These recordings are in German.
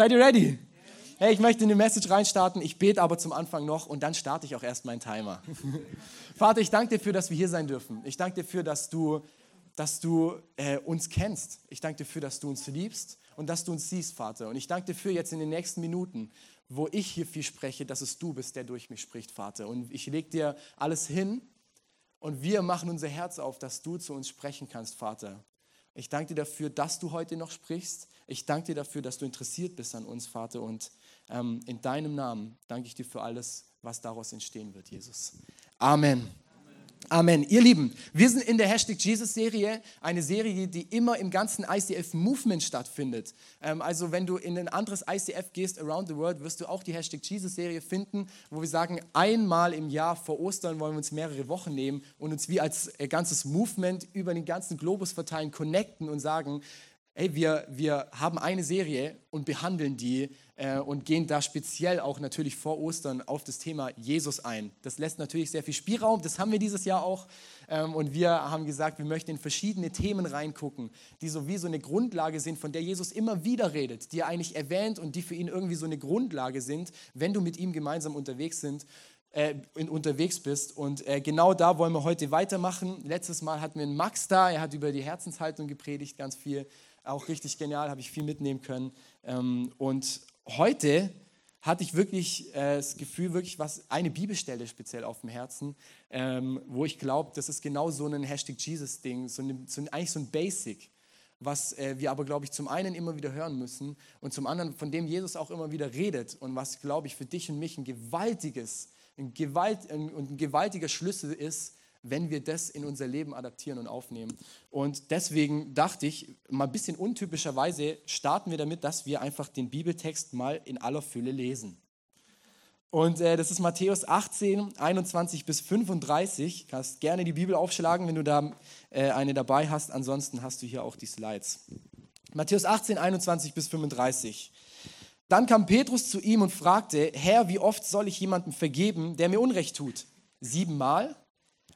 Seid ihr ready? Hey, ich möchte in die Message reinstarten. Ich bete aber zum Anfang noch und dann starte ich auch erst meinen Timer. Vater, ich danke dir dafür, dass wir hier sein dürfen. Ich danke dir dafür, dass du, dass du äh, uns kennst. Ich danke dir dafür, dass du uns liebst und dass du uns siehst, Vater. Und ich danke dir dafür jetzt in den nächsten Minuten, wo ich hier viel spreche, dass es du bist, der durch mich spricht, Vater. Und ich lege dir alles hin und wir machen unser Herz auf, dass du zu uns sprechen kannst, Vater. Ich danke dir dafür, dass du heute noch sprichst. Ich danke dir dafür, dass du interessiert bist an uns, Vater. Und ähm, in deinem Namen danke ich dir für alles, was daraus entstehen wird, Jesus. Amen. Amen. Ihr Lieben, wir sind in der Hashtag Jesus-Serie, eine Serie, die immer im ganzen ICF-Movement stattfindet. Ähm, also wenn du in ein anderes ICF gehst, around the world, wirst du auch die Hashtag Jesus-Serie finden, wo wir sagen, einmal im Jahr vor Ostern wollen wir uns mehrere Wochen nehmen und uns wie als äh, ganzes Movement über den ganzen Globus verteilen, connecten und sagen, hey, wir, wir haben eine Serie und behandeln die äh, und gehen da speziell auch natürlich vor Ostern auf das Thema Jesus ein. Das lässt natürlich sehr viel Spielraum, das haben wir dieses Jahr auch. Ähm, und wir haben gesagt, wir möchten in verschiedene Themen reingucken, die so wie so eine Grundlage sind, von der Jesus immer wieder redet, die er eigentlich erwähnt und die für ihn irgendwie so eine Grundlage sind, wenn du mit ihm gemeinsam unterwegs sind. Äh, unterwegs bist. Und äh, genau da wollen wir heute weitermachen. Letztes Mal hatten wir einen Max da, er hat über die Herzenshaltung gepredigt, ganz viel auch richtig genial, habe ich viel mitnehmen können. Ähm, und heute hatte ich wirklich äh, das Gefühl, wirklich was, eine Bibelstelle speziell auf dem Herzen, ähm, wo ich glaube, das ist genau so ein Hashtag Jesus-Ding, so, so, eigentlich so ein Basic, was äh, wir aber, glaube ich, zum einen immer wieder hören müssen und zum anderen, von dem Jesus auch immer wieder redet und was, glaube ich, für dich und mich ein gewaltiges ein Gewalt, ein, ein gewaltiger Schlüssel ist, wenn wir das in unser Leben adaptieren und aufnehmen. Und deswegen dachte ich, mal ein bisschen untypischerweise starten wir damit, dass wir einfach den Bibeltext mal in aller Fülle lesen. Und äh, das ist Matthäus 18, 21 bis 35. Du kannst gerne die Bibel aufschlagen, wenn du da äh, eine dabei hast. Ansonsten hast du hier auch die Slides. Matthäus 18, 21 bis 35. Dann kam Petrus zu ihm und fragte, Herr, wie oft soll ich jemandem vergeben, der mir Unrecht tut? Siebenmal?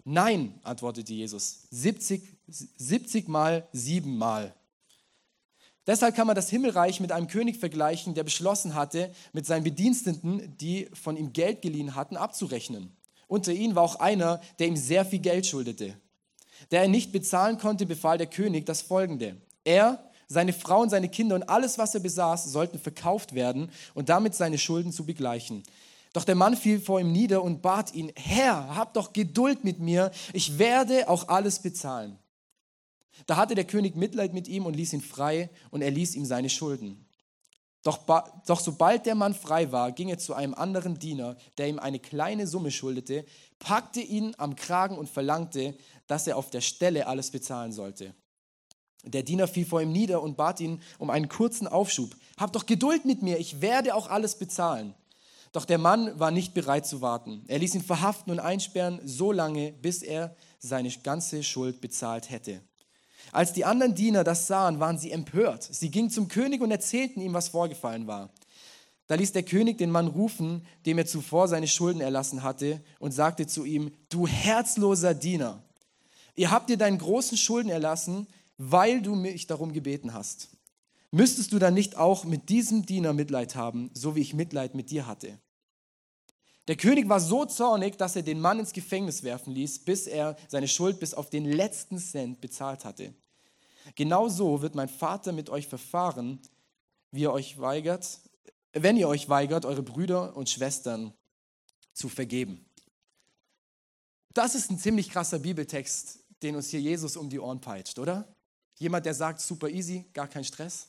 Nein, antwortete Jesus, 70, 70 mal siebenmal. Deshalb kann man das Himmelreich mit einem König vergleichen, der beschlossen hatte, mit seinen Bediensteten, die von ihm Geld geliehen hatten, abzurechnen. Unter ihnen war auch einer, der ihm sehr viel Geld schuldete. Der er nicht bezahlen konnte, befahl der König das folgende. Er, seine Frau und seine Kinder und alles, was er besaß, sollten verkauft werden und damit seine Schulden zu begleichen. Doch der Mann fiel vor ihm nieder und bat ihn, Herr, hab doch Geduld mit mir, ich werde auch alles bezahlen. Da hatte der König Mitleid mit ihm und ließ ihn frei und er ließ ihm seine Schulden. Doch, doch sobald der Mann frei war, ging er zu einem anderen Diener, der ihm eine kleine Summe schuldete, packte ihn am Kragen und verlangte, dass er auf der Stelle alles bezahlen sollte. Der Diener fiel vor ihm nieder und bat ihn um einen kurzen Aufschub. Hab doch Geduld mit mir, ich werde auch alles bezahlen. Doch der Mann war nicht bereit zu warten. Er ließ ihn verhaften und einsperren, so lange, bis er seine ganze Schuld bezahlt hätte. Als die anderen Diener das sahen, waren sie empört. Sie gingen zum König und erzählten ihm, was vorgefallen war. Da ließ der König den Mann rufen, dem er zuvor seine Schulden erlassen hatte, und sagte zu ihm, du herzloser Diener, ihr habt dir deinen großen Schulden erlassen, weil du mich darum gebeten hast. Müsstest du dann nicht auch mit diesem Diener Mitleid haben, so wie ich Mitleid mit dir hatte? Der König war so zornig, dass er den Mann ins Gefängnis werfen ließ, bis er seine Schuld bis auf den letzten Cent bezahlt hatte. Genauso wird mein Vater mit euch verfahren, wie ihr euch weigert, wenn ihr euch weigert, eure Brüder und Schwestern zu vergeben. Das ist ein ziemlich krasser Bibeltext, den uns hier Jesus um die Ohren peitscht, oder? Jemand, der sagt, super easy, gar kein Stress.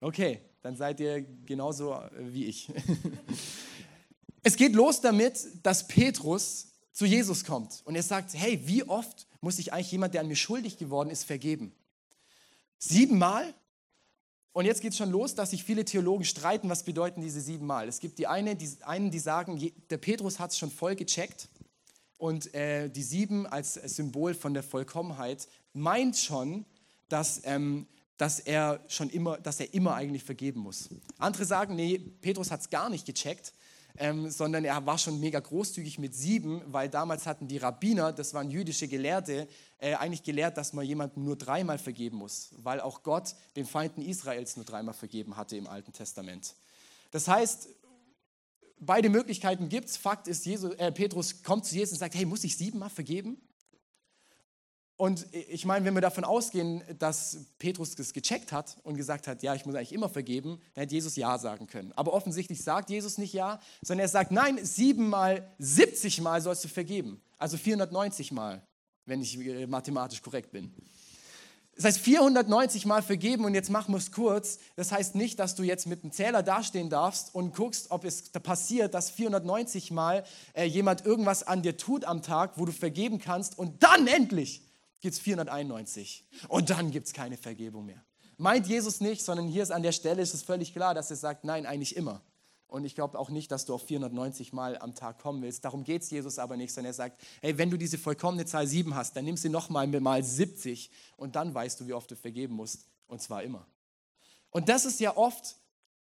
Okay, dann seid ihr genauso äh, wie ich. Es geht los damit, dass Petrus zu Jesus kommt und er sagt, hey, wie oft muss ich eigentlich jemand, der an mir schuldig geworden ist, vergeben? Siebenmal? Und jetzt geht es schon los, dass sich viele Theologen streiten, was bedeuten diese siebenmal. Es gibt die, eine, die einen, die sagen, der Petrus hat es schon voll gecheckt und äh, die sieben als Symbol von der Vollkommenheit meint schon, dass ähm, dass er schon immer, dass er immer eigentlich vergeben muss. Andere sagen, nee, Petrus hat es gar nicht gecheckt. ähm, sondern er war schon mega großzügig mit sieben, weil damals hatten die Rabbiner, das waren jüdische Gelehrte, äh, eigentlich gelehrt, dass man jemandem nur dreimal vergeben muss, weil auch Gott den Feinden Israels nur dreimal vergeben hatte im Alten Testament. Das heißt, beide Möglichkeiten gibt es. Fakt ist, Jesus, äh, Petrus kommt zu Jesus und sagt, hey, muss ich siebenmal vergeben? Und ich meine, wenn wir davon ausgehen, dass Petrus das gecheckt hat und gesagt hat, ja, ich muss eigentlich immer vergeben, dann hätte Jesus Ja sagen können. Aber offensichtlich sagt Jesus nicht Ja, sondern er sagt, nein, siebenmal, 70 Mal sollst du vergeben. Also 490 Mal, wenn ich äh, mathematisch korrekt bin. Das heißt, 490 Mal vergeben und jetzt machen wir es kurz. Das heißt nicht, dass du jetzt mit einem Zähler dastehen darfst und guckst, ob es passiert, dass 490 Mal äh, jemand irgendwas an dir tut am Tag, wo du vergeben kannst und dann endlich gibt es 491 und dann gibt es keine Vergebung mehr. Meint Jesus nicht, sondern hier ist an der Stelle ist es völlig klar, dass er sagt, nein, eigentlich immer. Und ich glaube auch nicht, dass du auf 490 Mal am Tag kommen willst. Darum geht es Jesus aber nicht, sondern er sagt, hey, wenn du diese vollkommene Zahl 7 hast, dann nimm sie nochmal mal 70 und dann weißt du, wie oft du vergeben musst. Und zwar immer. Und das ist ja oft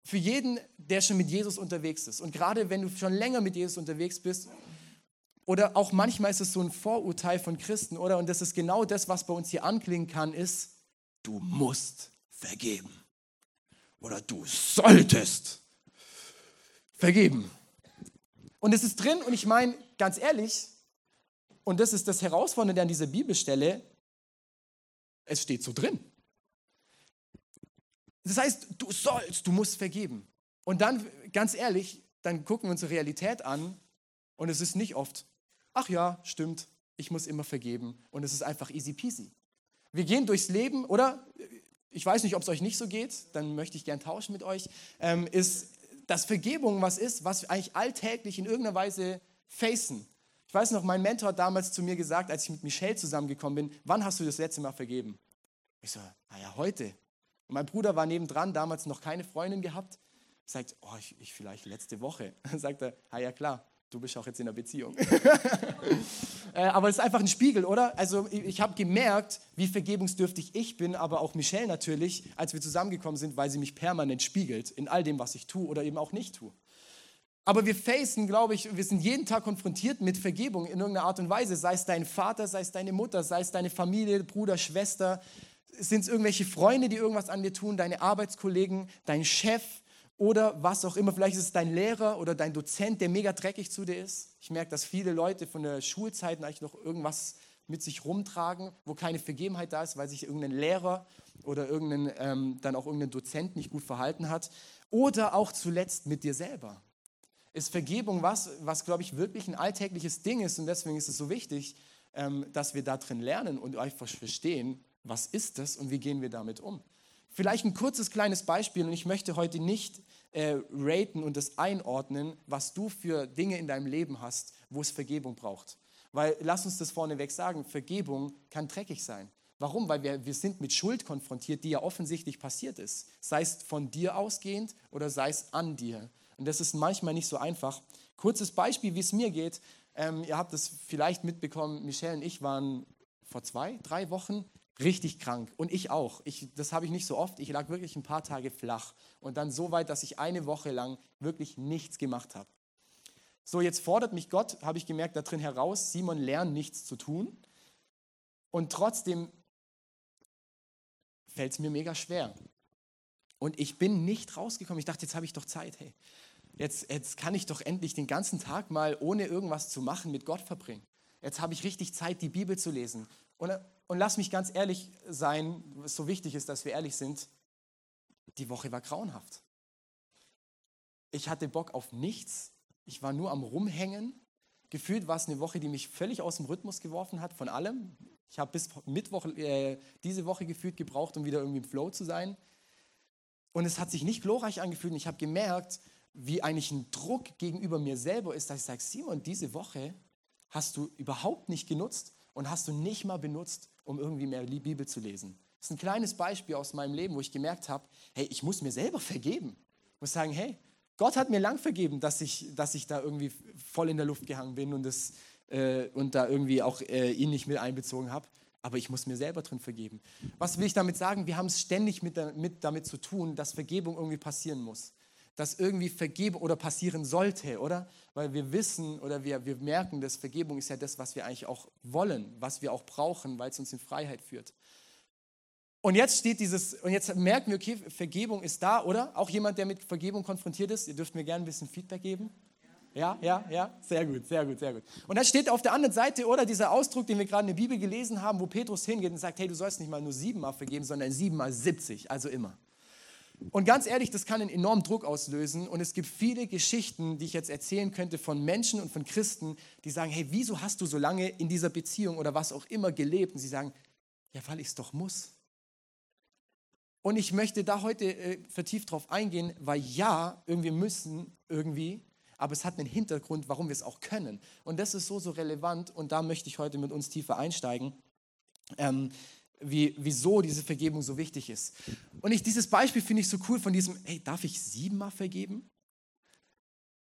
für jeden, der schon mit Jesus unterwegs ist. Und gerade wenn du schon länger mit Jesus unterwegs bist oder auch manchmal ist es so ein Vorurteil von Christen, oder? Und das ist genau das, was bei uns hier anklingen kann, ist, du musst vergeben. Oder du solltest vergeben. Und es ist drin, und ich meine, ganz ehrlich, und das ist das Herausfordernde an dieser Bibelstelle, es steht so drin. Das heißt, du sollst, du musst vergeben. Und dann, ganz ehrlich, dann gucken wir unsere Realität an und es ist nicht oft ach ja, stimmt, ich muss immer vergeben und es ist einfach easy peasy. Wir gehen durchs Leben, oder? Ich weiß nicht, ob es euch nicht so geht, dann möchte ich gern tauschen mit euch. Ähm, ist, dass Vergebung was ist, was wir eigentlich alltäglich in irgendeiner Weise facen. Ich weiß noch, mein Mentor hat damals zu mir gesagt, als ich mit Michelle zusammengekommen bin, wann hast du das letzte Mal vergeben? Ich so, naja, heute. Und mein Bruder war nebendran, damals noch keine Freundin gehabt. Sagt, oh, ich, ich vielleicht letzte Woche. Dann sagt er, ah ja klar, Du bist auch jetzt in einer Beziehung. äh, aber es ist einfach ein Spiegel, oder? Also ich, habe gemerkt, wie vergebungsdürftig ich bin, aber auch Michelle natürlich, als wir zusammengekommen sind, weil sie mich permanent spiegelt in all dem, was ich tue oder eben auch nicht tue. Aber wir facen, glaube ich, wir sind jeden Tag konfrontiert mit Vergebung in irgendeiner Art und Weise. Sei es dein Vater, sei es deine Mutter, sei es deine Familie, Bruder, Schwester, sind es irgendwelche Freunde, die irgendwas an dir tun, deine Arbeitskollegen, dein Chef, oder was auch immer. Vielleicht ist es dein Lehrer oder dein Dozent, der mega dreckig zu dir ist. Ich merke, dass viele Leute von der Schulzeit eigentlich noch irgendwas mit sich rumtragen, wo keine Vergebenheit da ist, weil sich irgendein Lehrer oder irgendein, ähm, dann auch irgendein Dozent nicht gut verhalten hat. Oder auch zuletzt mit dir selber. Ist Vergebung was, was glaube ich wirklich ein alltägliches Ding ist und deswegen ist es so wichtig, ähm, dass wir da drin lernen und einfach verstehen, was ist das und wie gehen wir damit um. Vielleicht ein kurzes kleines Beispiel und ich möchte heute nicht äh, raten und das einordnen, was du für Dinge in deinem Leben hast, wo es Vergebung braucht. Weil, lass uns das vorneweg sagen, Vergebung kann dreckig sein. Warum? Weil wir, wir sind mit Schuld konfrontiert, die ja offensichtlich passiert ist. Sei es von dir ausgehend oder sei es an dir. Und das ist manchmal nicht so einfach. Kurzes Beispiel, wie es mir geht. Ähm, ihr habt es vielleicht mitbekommen, Michelle und ich waren vor zwei, drei Wochen richtig krank. Und ich auch. Ich, das habe ich nicht so oft. Ich lag wirklich ein paar Tage flach. Und dann so weit, dass ich eine Woche lang wirklich nichts gemacht habe. So, jetzt fordert mich Gott, habe ich gemerkt, da drin heraus, Simon, lern nichts zu tun. Und trotzdem fällt es mir mega schwer. Und ich bin nicht rausgekommen. Ich dachte, jetzt habe ich doch Zeit. Hey, jetzt, jetzt kann ich doch endlich den ganzen Tag mal ohne irgendwas zu machen mit Gott verbringen. Jetzt habe ich richtig Zeit, die Bibel zu lesen. Und und lass mich ganz ehrlich sein, was so wichtig ist, dass wir ehrlich sind, die Woche war grauenhaft. Ich hatte Bock auf nichts. Ich war nur am Rumhängen. Gefühlt war es eine Woche, die mich völlig aus dem Rhythmus geworfen hat, von allem. Ich habe bis Mittwoch äh, diese Woche gefühlt gebraucht, um wieder irgendwie im Flow zu sein. Und es hat sich nicht glorreich angefühlt. Und ich habe gemerkt, wie eigentlich ein Druck gegenüber mir selber ist, dass ich sage, Simon, diese Woche hast du überhaupt nicht genutzt und hast du nicht mal benutzt, um irgendwie mehr Bibel zu lesen. Das ist ein kleines Beispiel aus meinem Leben, wo ich gemerkt habe, hey, ich muss mir selber vergeben. Ich muss sagen, hey, Gott hat mir lang vergeben, dass ich, dass ich da irgendwie voll in der Luft gehangen bin und, das, äh, und da irgendwie auch äh, ihn nicht mit einbezogen habe. Aber ich muss mir selber drin vergeben. Was will ich damit sagen? Wir haben es ständig mit, mit damit zu tun, dass Vergebung irgendwie passieren muss. Dass irgendwie Vergebung oder passieren sollte, oder? Weil wir wissen oder wir, wir merken, dass Vergebung ist ja das, was wir eigentlich auch wollen, was wir auch brauchen, weil es uns in Freiheit führt. Und jetzt steht dieses, und jetzt merken wir, okay, Vergebung ist da, oder? Auch jemand, der mit Vergebung konfrontiert ist, ihr dürft mir gerne ein bisschen Feedback geben. Ja, ja, ja, sehr gut, sehr gut, sehr gut. Und dann steht auf der anderen Seite, oder dieser Ausdruck, den wir gerade in der Bibel gelesen haben, wo Petrus hingeht und sagt, hey, du sollst nicht mal nur siebenmal vergeben, sondern siebenmal siebzig, also immer. Und ganz ehrlich, das kann einen enormen Druck auslösen. Und es gibt viele Geschichten, die ich jetzt erzählen könnte von Menschen und von Christen, die sagen, hey, wieso hast du so lange in dieser Beziehung oder was auch immer gelebt? Und sie sagen, ja, weil ich es doch muss. Und ich möchte da heute äh, vertieft drauf eingehen, weil ja, irgendwie müssen, irgendwie, aber es hat einen Hintergrund, warum wir es auch können. Und das ist so, so relevant und da möchte ich heute mit uns tiefer einsteigen. Ähm, wie, wieso diese Vergebung so wichtig ist. Und ich, dieses Beispiel finde ich so cool von diesem, hey, darf ich siebenmal vergeben?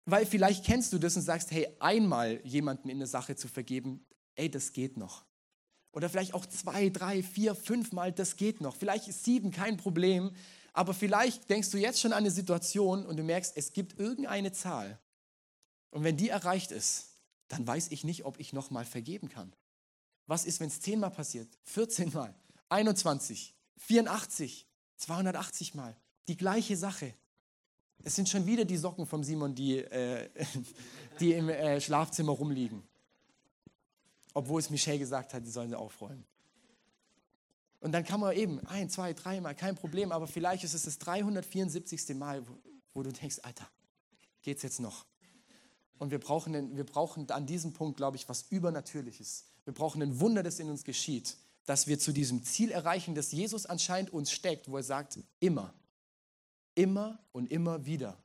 Weil vielleicht kennst du das und sagst, hey, einmal jemanden in der Sache zu vergeben, ey, das geht noch. Oder vielleicht auch zwei, drei, vier, fünfmal, das geht noch. Vielleicht ist sieben kein Problem, aber vielleicht denkst du jetzt schon an eine Situation und du merkst, es gibt irgendeine Zahl. Und wenn die erreicht ist, dann weiß ich nicht, ob ich nochmal vergeben kann. Was ist, wenn es zehnmal passiert? 14 Mal, 21, 84, 280 Mal. Die gleiche Sache. Es sind schon wieder die Socken vom Simon, die, äh, die im äh, Schlafzimmer rumliegen. Obwohl es Michelle gesagt hat, die sollen sie aufräumen. Und dann kann man eben ein, zwei, dreimal, kein Problem, aber vielleicht ist es das 374. Mal, wo, wo du denkst, Alter, geht's jetzt noch? Und wir brauchen, wir brauchen an diesem Punkt, glaube ich, was Übernatürliches. Wir brauchen ein Wunder, das in uns geschieht, dass wir zu diesem Ziel erreichen, das Jesus anscheinend uns steckt, wo er sagt, immer, immer und immer wieder,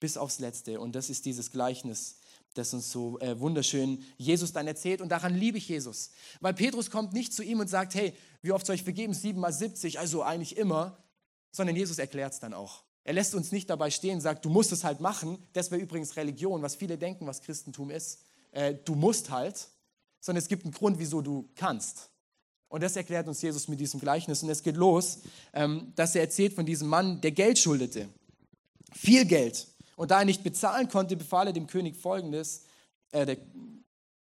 bis aufs Letzte. Und das ist dieses Gleichnis, das uns so äh, wunderschön Jesus dann erzählt. Und daran liebe ich Jesus. Weil Petrus kommt nicht zu ihm und sagt, hey, wie oft soll ich vergeben? Sieben mal 70, also eigentlich immer. Sondern Jesus erklärt es dann auch. Er lässt uns nicht dabei stehen sagt, du musst es halt machen. Das wäre übrigens Religion, was viele denken, was Christentum ist. Äh, du musst halt sondern es gibt einen Grund, wieso du kannst. Und das erklärt uns Jesus mit diesem Gleichnis. Und es geht los, ähm, dass er erzählt von diesem Mann, der Geld schuldete. Viel Geld. Und da er nicht bezahlen konnte, befahl er dem König folgendes, äh, der,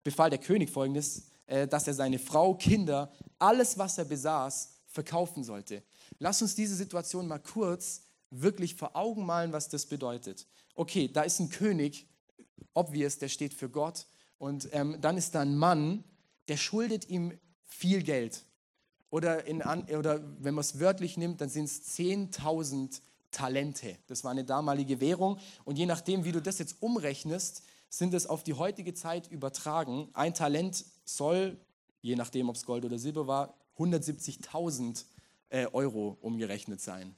befahl der König folgendes, äh, dass er seine Frau, Kinder, alles, was er besaß, verkaufen sollte. Lass uns diese Situation mal kurz wirklich vor Augen malen, was das bedeutet. Okay, da ist ein König, obvious, der steht für Gott und ähm, dann ist da ein Mann, der schuldet ihm viel Geld. Oder, in, oder wenn man es wörtlich nimmt, dann sind es 10.000 Talente. Das war eine damalige Währung. Und je nachdem, wie du das jetzt umrechnest, sind es auf die heutige Zeit übertragen. Ein Talent soll, je nachdem, ob es Gold oder Silber war, 170.000 äh, Euro umgerechnet sein.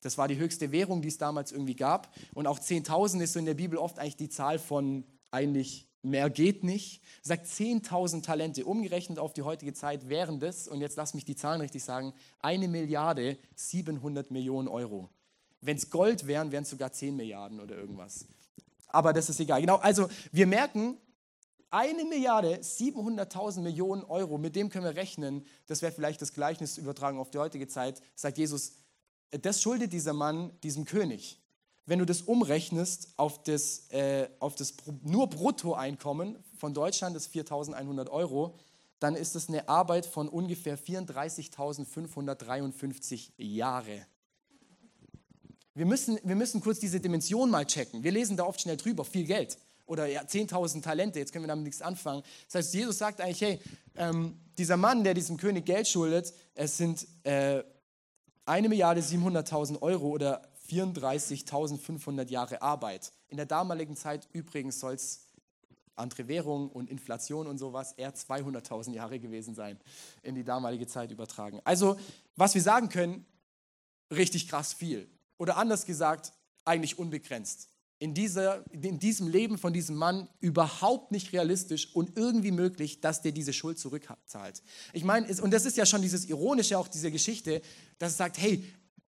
Das war die höchste Währung, die es damals irgendwie gab. Und auch 10.000 ist so in der Bibel oft eigentlich die Zahl von eigentlich mehr geht nicht. Sagt 10.000 Talente, umgerechnet auf die heutige Zeit wären das, und jetzt lass mich die Zahlen richtig sagen, eine Milliarde 700 Millionen Euro. Wenn es Gold wären, wären es sogar 10 Milliarden oder irgendwas. Aber das ist egal. Genau, also wir merken, eine Milliarde 700.000 Millionen Euro, mit dem können wir rechnen. Das wäre vielleicht das Gleichnis übertragen auf die heutige Zeit. Sagt Jesus, das schuldet dieser Mann diesem König. Wenn du das umrechnest auf das, äh, auf das nur Bruttoeinkommen von Deutschland, das 4.100 Euro, dann ist das eine Arbeit von ungefähr 34.553 Jahre. Wir müssen, wir müssen kurz diese Dimension mal checken. Wir lesen da oft schnell drüber, viel Geld oder ja, 10.000 Talente, jetzt können wir damit nichts anfangen. Das heißt, Jesus sagt eigentlich, hey, ähm, dieser Mann, der diesem König Geld schuldet, es sind äh, 1 Milliarde 700.000 Euro oder 34.500 Jahre Arbeit. In der damaligen Zeit übrigens soll es andere Währung und Inflation und sowas eher 200.000 Jahre gewesen sein, in die damalige Zeit übertragen. Also, was wir sagen können, richtig krass viel. Oder anders gesagt, eigentlich unbegrenzt. In, dieser, in diesem Leben von diesem Mann überhaupt nicht realistisch und irgendwie möglich, dass der diese Schuld zurückzahlt. Ich meine, und das ist ja schon dieses Ironische auch dieser Geschichte, dass es sagt, hey,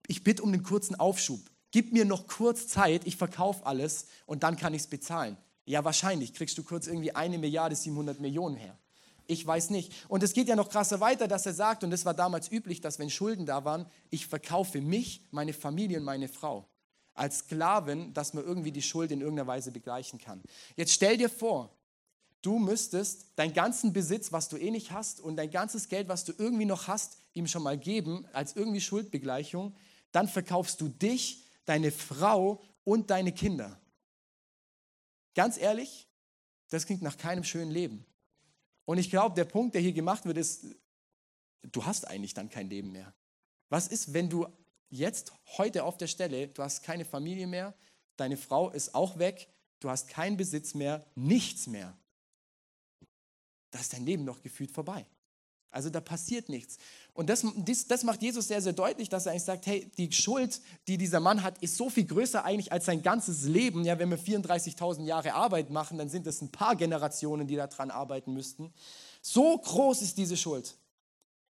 ich bitte um einen kurzen Aufschub. Gib mir noch kurz Zeit, ich verkaufe alles und dann kann ich es bezahlen. Ja, wahrscheinlich kriegst du kurz irgendwie eine Milliarde 700 Millionen her. Ich weiß nicht. Und es geht ja noch krasser weiter, dass er sagt, und das war damals üblich, dass wenn Schulden da waren, ich verkaufe mich, meine Familie und meine Frau. als Sklaven, dass man irgendwie die Schuld in irgendeiner Weise begleichen kann. Jetzt stell dir vor, du müsstest deinen ganzen Besitz, was du eh nicht hast, und dein ganzes Geld, was du irgendwie noch hast, ihm schon mal geben, als irgendwie Schuldbegleichung. Dann verkaufst du dich, deine Frau und deine Kinder. Ganz ehrlich, das klingt nach keinem schönen Leben. Und ich glaube, der Punkt, der hier gemacht wird, ist, du hast eigentlich dann kein Leben mehr. Was ist, wenn du jetzt, heute auf der Stelle, du hast keine Familie mehr, deine Frau ist auch weg, du hast keinen Besitz mehr, nichts mehr. Da ist dein Leben noch gefühlt vorbei. Also da passiert nichts. Und das, das, das, macht Jesus sehr, sehr deutlich, dass er eigentlich sagt, hey, die Schuld, die dieser Mann hat, ist so viel größer eigentlich als sein ganzes Leben. Ja, wenn wir 34.000 Jahre Arbeit machen, dann sind es ein paar Generationen, die daran arbeiten müssten. So groß ist diese Schuld.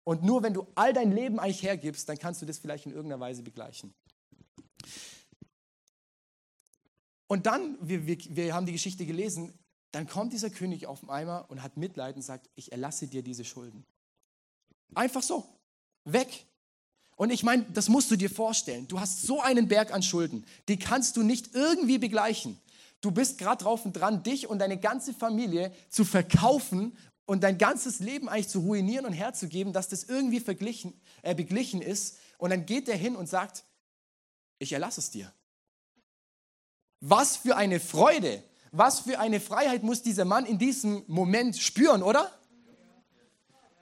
Und nur wenn du all dein Leben eigentlich hergibst, dann kannst du das vielleicht in irgendeiner Weise begleichen. Und dann, wir, wir, wir haben die Geschichte gelesen, dann kommt dieser König auf den Eimer und hat Mitleid und sagt, ich erlasse dir diese Schulden. Einfach so. Weg. Und ich meine, das musst du dir vorstellen. Du hast so einen Berg an Schulden, die kannst du nicht irgendwie begleichen. Du bist gerade drauf und dran, dich und deine ganze Familie zu verkaufen und dein ganzes Leben eigentlich zu ruinieren und herzugeben, dass das irgendwie verglichen, äh, beglichen ist. Und dann geht er hin und sagt, ich erlasse es dir. Was für eine Freude, was für eine Freiheit muss dieser Mann in diesem Moment spüren, oder?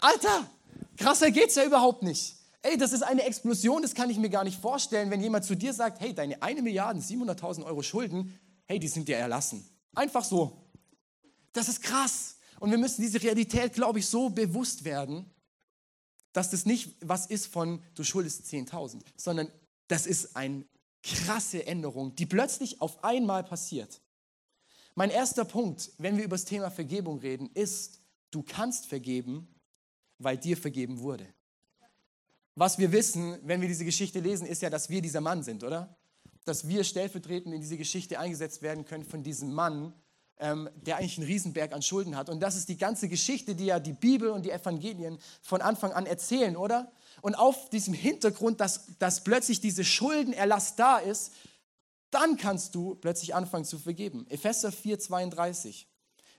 Alter, krasser geht's ja überhaupt nicht. Ey, das ist eine Explosion, das kann ich mir gar nicht vorstellen, wenn jemand zu dir sagt, hey, deine 1 Milliarde 700.000 Euro Schulden, hey, die sind dir erlassen. Einfach so. Das ist krass. Und wir müssen diese Realität, glaube ich, so bewusst werden, dass das nicht was ist von, du schuldest 10.000, sondern das ist eine krasse Änderung, die plötzlich auf einmal passiert. Mein erster Punkt, wenn wir über das Thema Vergebung reden, ist, du kannst vergeben, weil dir vergeben wurde. Was wir wissen, wenn wir diese Geschichte lesen, ist ja, dass wir dieser Mann sind, oder? Dass wir stellvertretend in diese Geschichte eingesetzt werden können von diesem Mann, ähm, der eigentlich einen Riesenberg an Schulden hat. Und das ist die ganze Geschichte, die ja die Bibel und die Evangelien von Anfang an erzählen, oder? Und auf diesem Hintergrund, dass, dass plötzlich diese Schuldenerlass da ist, dann kannst du plötzlich anfangen zu vergeben. Epheser 4, 32.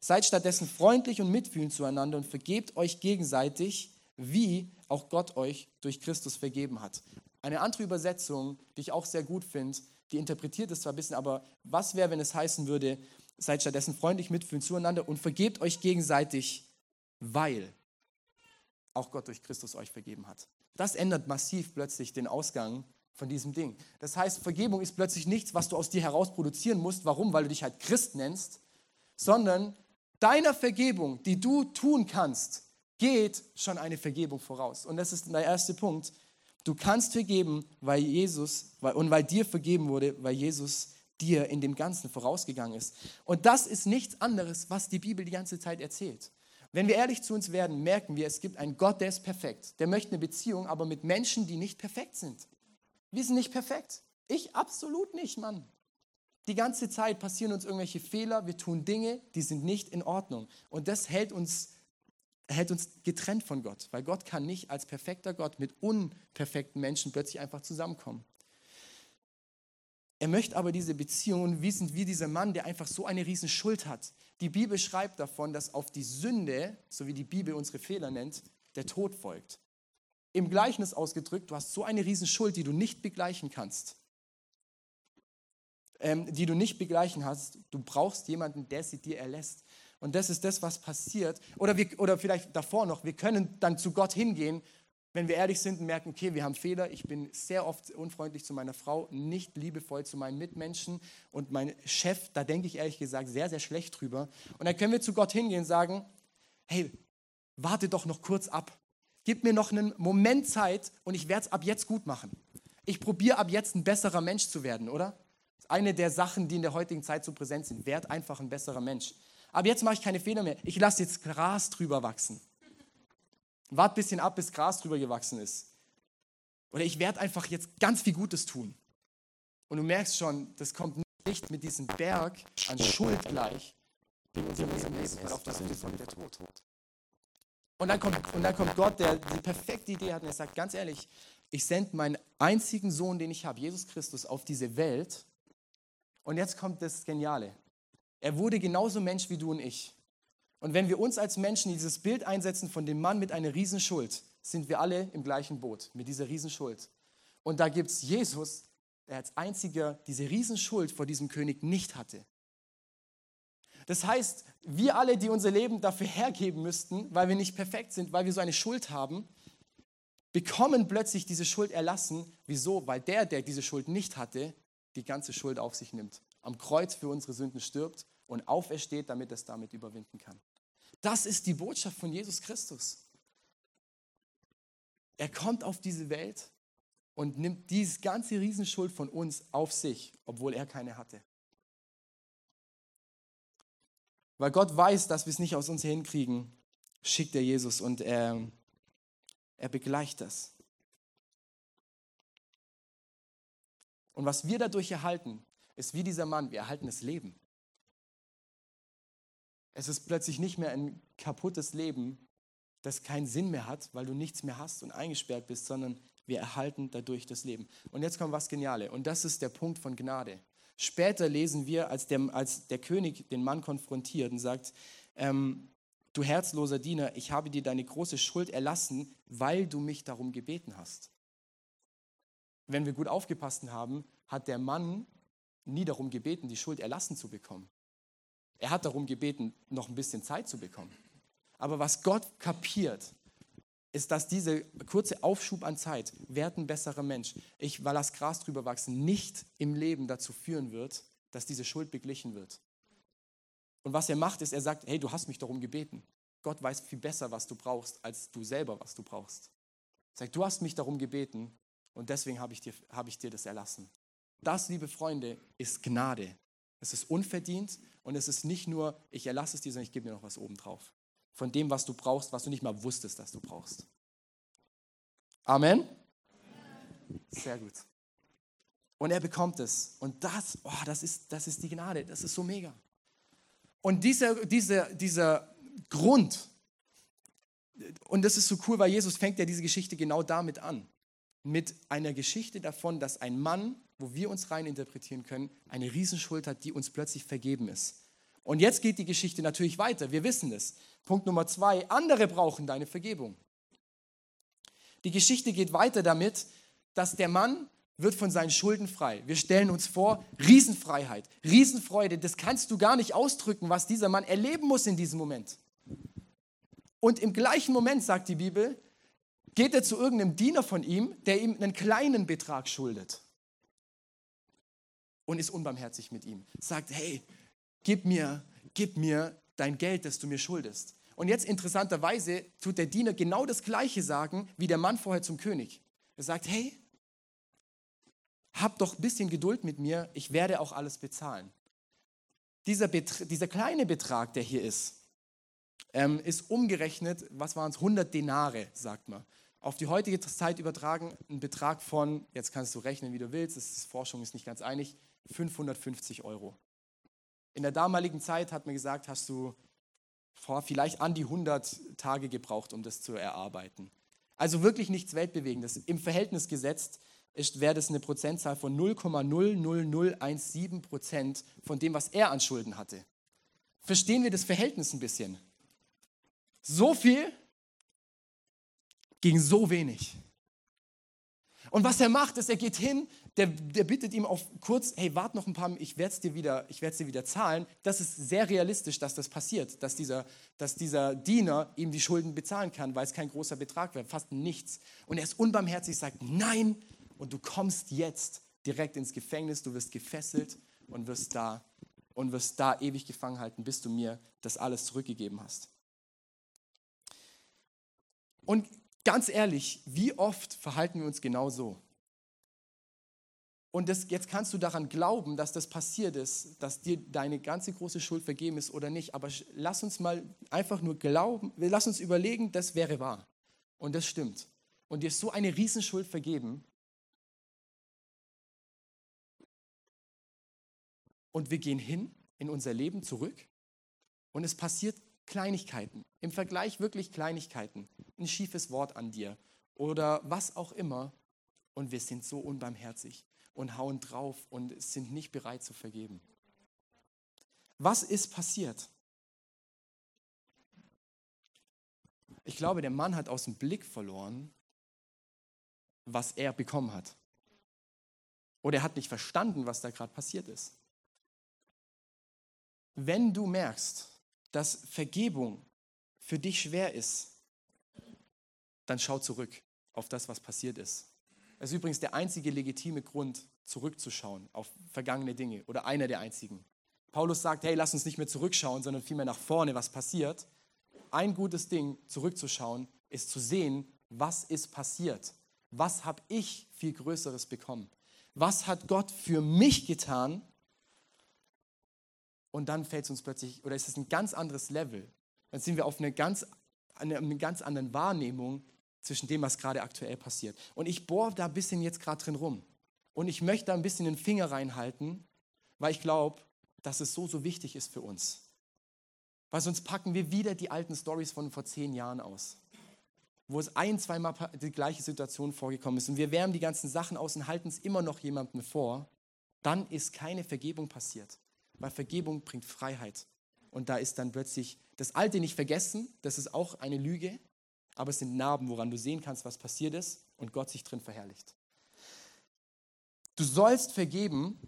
Seid stattdessen freundlich und mitfühlend zueinander und vergebt euch gegenseitig, wie auch Gott euch durch Christus vergeben hat. Eine andere Übersetzung, die ich auch sehr gut finde, die interpretiert es zwar ein bisschen, aber was wäre, wenn es heißen würde, Seid stattdessen freundlich, mitfühlend zueinander und vergebt euch gegenseitig, weil auch Gott durch Christus euch vergeben hat. Das ändert massiv plötzlich den Ausgang von diesem Ding. Das heißt, Vergebung ist plötzlich nichts, was du aus dir heraus produzieren musst. Warum? Weil du dich halt Christ nennst, sondern deiner Vergebung, die du tun kannst, geht schon eine Vergebung voraus. Und das ist der erste Punkt. Du kannst vergeben, weil Jesus und weil dir vergeben wurde, weil Jesus dir in dem Ganzen vorausgegangen ist. Und das ist nichts anderes, was die Bibel die ganze Zeit erzählt. Wenn wir ehrlich zu uns werden, merken wir, es gibt einen Gott, der ist perfekt. Der möchte eine Beziehung, aber mit Menschen, die nicht perfekt sind. Wir sind nicht perfekt. Ich absolut nicht, Mann. Die ganze Zeit passieren uns irgendwelche Fehler, wir tun Dinge, die sind nicht in Ordnung. Und das hält uns, hält uns getrennt von Gott, weil Gott kann nicht als perfekter Gott mit unperfekten Menschen plötzlich einfach zusammenkommen. Er möchte aber diese Beziehung und wir sind wie dieser Mann, der einfach so eine riesen Schuld hat. Die Bibel schreibt davon, dass auf die Sünde, so wie die Bibel unsere Fehler nennt, der Tod folgt. Im Gleichnis ausgedrückt, du hast so eine riesen Schuld, die du nicht begleichen kannst. Ähm, die du nicht begleichen hast. Du brauchst jemanden, der sie dir erlässt. Und das ist das, was passiert. Oder, wir, oder vielleicht davor noch, wir können dann zu Gott hingehen wenn wir ehrlich sind und merken, okay, wir haben Fehler, ich bin sehr oft unfreundlich zu meiner Frau, nicht liebevoll zu meinen Mitmenschen und mein Chef, da denke ich ehrlich gesagt sehr, sehr schlecht drüber. Und dann können wir zu Gott hingehen und sagen, hey, warte doch noch kurz ab. Gib mir noch einen Moment Zeit und ich werde es ab jetzt gut machen. Ich probiere ab jetzt ein besserer Mensch zu werden, oder? Eine der Sachen, die in der heutigen Zeit so präsent sind. Werd einfach ein besserer Mensch. Aber jetzt mache ich keine Fehler mehr. Ich lasse jetzt Gras drüber wachsen. Wart ein bisschen ab, bis Gras drüber gewachsen ist. Oder ich werde einfach jetzt ganz viel Gutes tun. Und du merkst schon, das kommt nicht mit diesem Berg an Schuld gleich, unser Leben ist, und auf das folgt der Tod. Und dann, kommt, und dann kommt Gott, der die perfekte Idee hat, und er sagt, ganz ehrlich, ich sende meinen einzigen Sohn, den ich habe, Jesus Christus, auf diese Welt, Und jetzt kommt das Geniale. Er wurde genauso Mensch wie du und ich. Und wenn wir uns als Menschen dieses Bild einsetzen von dem Mann mit einer Riesenschuld, sind wir alle im gleichen Boot mit dieser Riesenschuld. Und da gibt es Jesus, der als einziger diese Riesenschuld vor diesem König nicht hatte. Das heißt, wir alle, die unser Leben dafür hergeben müssten, weil wir nicht perfekt sind, weil wir so eine Schuld haben, bekommen plötzlich diese Schuld erlassen. Wieso? Weil der, der diese Schuld nicht hatte, die ganze Schuld auf sich nimmt, am Kreuz für unsere Sünden stirbt und aufersteht, damit es damit überwinden kann. Das ist die Botschaft von Jesus Christus. Er kommt auf diese Welt und nimmt diese ganze Riesenschuld von uns auf sich, obwohl er keine hatte. Weil Gott weiß, dass wir es nicht aus uns hinkriegen, schickt er Jesus und er, er begleicht das. Und was wir dadurch erhalten, ist wie dieser Mann, wir erhalten das Leben. Es ist plötzlich nicht mehr ein kaputtes Leben, das keinen Sinn mehr hat, weil du nichts mehr hast und eingesperrt bist, sondern wir erhalten dadurch das Leben. Und jetzt kommt was Geniale. Und das ist der Punkt von Gnade. Später lesen wir, als der, als der König den Mann konfrontiert und sagt, ähm, du herzloser Diener, ich habe dir deine große Schuld erlassen, weil du mich darum gebeten hast. Wenn wir gut aufgepasst haben, hat der Mann nie darum gebeten, die Schuld erlassen zu bekommen. Er hat darum gebeten, noch ein bisschen Zeit zu bekommen. Aber was Gott kapiert, ist, dass dieser kurze Aufschub an Zeit, werd ein besserer Mensch, ich, weil das Gras drüber wachsen, nicht im Leben dazu führen wird, dass diese Schuld beglichen wird. Und was er macht, ist, er sagt, hey, du hast mich darum gebeten. Gott weiß viel besser, was du brauchst, als du selber, was du brauchst. Er sagt, du hast mich darum gebeten und deswegen habe ich, dir, hab ich dir das erlassen. Das, liebe Freunde, ist Gnade. Es ist unverdient und es ist nicht nur, ich erlasse es dir, sondern ich gebe dir noch was obendrauf von dem, was du brauchst, was du nicht mal wusstest, dass du brauchst. Amen? Sehr gut. Und er bekommt es. Und das, oh, das, ist, das ist die Gnade. Das ist so mega. Und dieser, dieser, dieser Grund, und das ist so cool, weil Jesus fängt ja diese Geschichte genau damit an. Mit einer Geschichte davon, dass ein Mann, wo wir uns rein interpretieren können, eine Riesenschuld hat, die uns plötzlich vergeben ist. Und jetzt geht die Geschichte natürlich weiter. Wir wissen es. Punkt Nummer zwei, andere brauchen deine Vergebung. Die Geschichte geht weiter damit, dass der Mann wird von seinen Schulden frei. Wir stellen uns vor, Riesenfreiheit, Riesenfreude, das kannst du gar nicht ausdrücken, was dieser Mann erleben muss in diesem Moment. Und im gleichen Moment, sagt die Bibel, geht er zu irgendeinem Diener von ihm, der ihm einen kleinen Betrag schuldet. Und ist unbarmherzig mit ihm. Sagt, hey, gib mir, gib mir dein Geld, das du mir schuldest. Und jetzt interessanterweise tut der Diener genau das Gleiche sagen wie der Mann vorher zum König. Er sagt, hey, hab doch ein bisschen Geduld mit mir, ich werde auch alles bezahlen. Dieser, dieser kleine Betrag, der hier ist, ähm, ist umgerechnet, was waren es, 100 Denare, sagt man. Auf die heutige Zeit übertragen, ein Betrag von, jetzt kannst du rechnen, wie du willst, ist, Forschung ist nicht ganz einig, 550 Euro. In der damaligen Zeit hat man gesagt, hast du vor vielleicht an die 100 Tage gebraucht, um das zu erarbeiten. Also wirklich nichts Weltbewegendes. Im Verhältnis gesetzt wäre das eine Prozentzahl von 0,00017 Prozent von dem, was er an Schulden hatte. Verstehen wir das Verhältnis ein bisschen? So viel gegen so wenig. Und was er macht, ist, er geht hin, der, der bittet ihm auf kurz, hey, wart noch ein paar, ich werde es dir, wieder, dir wieder zahlen. Das ist sehr realistisch, dass das passiert, dass dieser, dass dieser Diener ihm die Schulden bezahlen kann, weil es kein großer Betrag wäre, fast nichts. Und er ist unbarmherzig, sagt, nein, und du kommst jetzt direkt ins Gefängnis, du wirst gefesselt und wirst da und wirst da ewig gefangen halten, bis du mir das alles zurückgegeben hast. Und Ganz ehrlich, wie oft verhalten wir uns genau so? Und das, jetzt kannst du daran glauben, dass das passiert ist, dass dir deine ganze große Schuld vergeben ist oder nicht. Aber lass uns mal einfach nur glauben, lass uns überlegen, das wäre wahr. Und das stimmt. Und dir ist so eine Riesenschuld vergeben. Und wir gehen hin in unser Leben zurück. Und es passiert Kleinigkeiten, im Vergleich wirklich Kleinigkeiten, ein schiefes Wort an dir oder was auch immer und wir sind so unbarmherzig. und hauen drauf und sind nicht bereit zu vergeben. Was ist passiert? Ich glaube, der Mann hat aus dem Blick verloren, was er bekommen hat. Oder er hat nicht verstanden, was da gerade passiert ist. Wenn du merkst, dass Vergebung für dich schwer ist, dann schau zurück auf das, was passiert ist. Das ist übrigens der einzige legitime Grund, zurückzuschauen auf vergangene Dinge oder einer der einzigen. Paulus sagt, hey, lass uns nicht mehr zurückschauen, sondern vielmehr nach vorne, was passiert. Ein gutes Ding, zurückzuschauen, ist zu sehen, was ist passiert. Was habe ich viel Größeres bekommen? Was hat Gott für mich getan? Und dann fällt es uns plötzlich, oder ist es ein ganz anderes Level? Dann sind wir auf eine ganz, eine, eine ganz anderen Wahrnehmung zwischen dem, was gerade aktuell passiert. Und ich bohre da ein bisschen jetzt gerade drin rum. Und ich möchte da ein bisschen den Finger reinhalten, weil ich glaube, dass es so, so wichtig ist für uns. Weil sonst packen wir wieder die alten Stories von vor zehn Jahren aus, wo es ein, zweimal die gleiche Situation vorgekommen ist. Und wir wärmen die ganzen Sachen aus und halten es immer noch jemandem vor. Dann ist keine Vergebung passiert, weil Vergebung bringt Freiheit. Und da ist dann plötzlich das Alte nicht vergessen, das ist auch eine Lüge, aber es sind Narben, woran du sehen kannst, was passiert ist und Gott sich drin verherrlicht. Du sollst vergeben,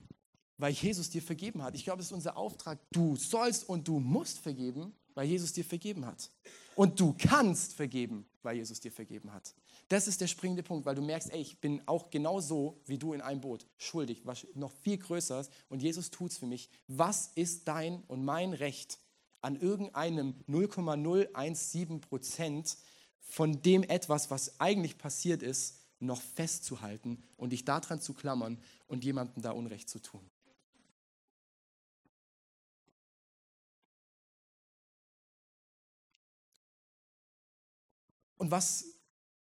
weil Jesus dir vergeben hat. Ich glaube, das ist unser Auftrag. Du sollst und du musst vergeben, weil Jesus dir vergeben hat. Und du kannst vergeben, weil Jesus dir vergeben hat. Das ist der springende Punkt, weil du merkst, ey, ich bin auch genauso wie du in einem Boot, schuldig, was noch viel größer ist. Und Jesus tut es für mich. Was ist dein und mein Recht an irgendeinem 0,017 Prozent von dem etwas, was eigentlich passiert ist, noch festzuhalten und dich daran zu klammern und jemandem da Unrecht zu tun. Und was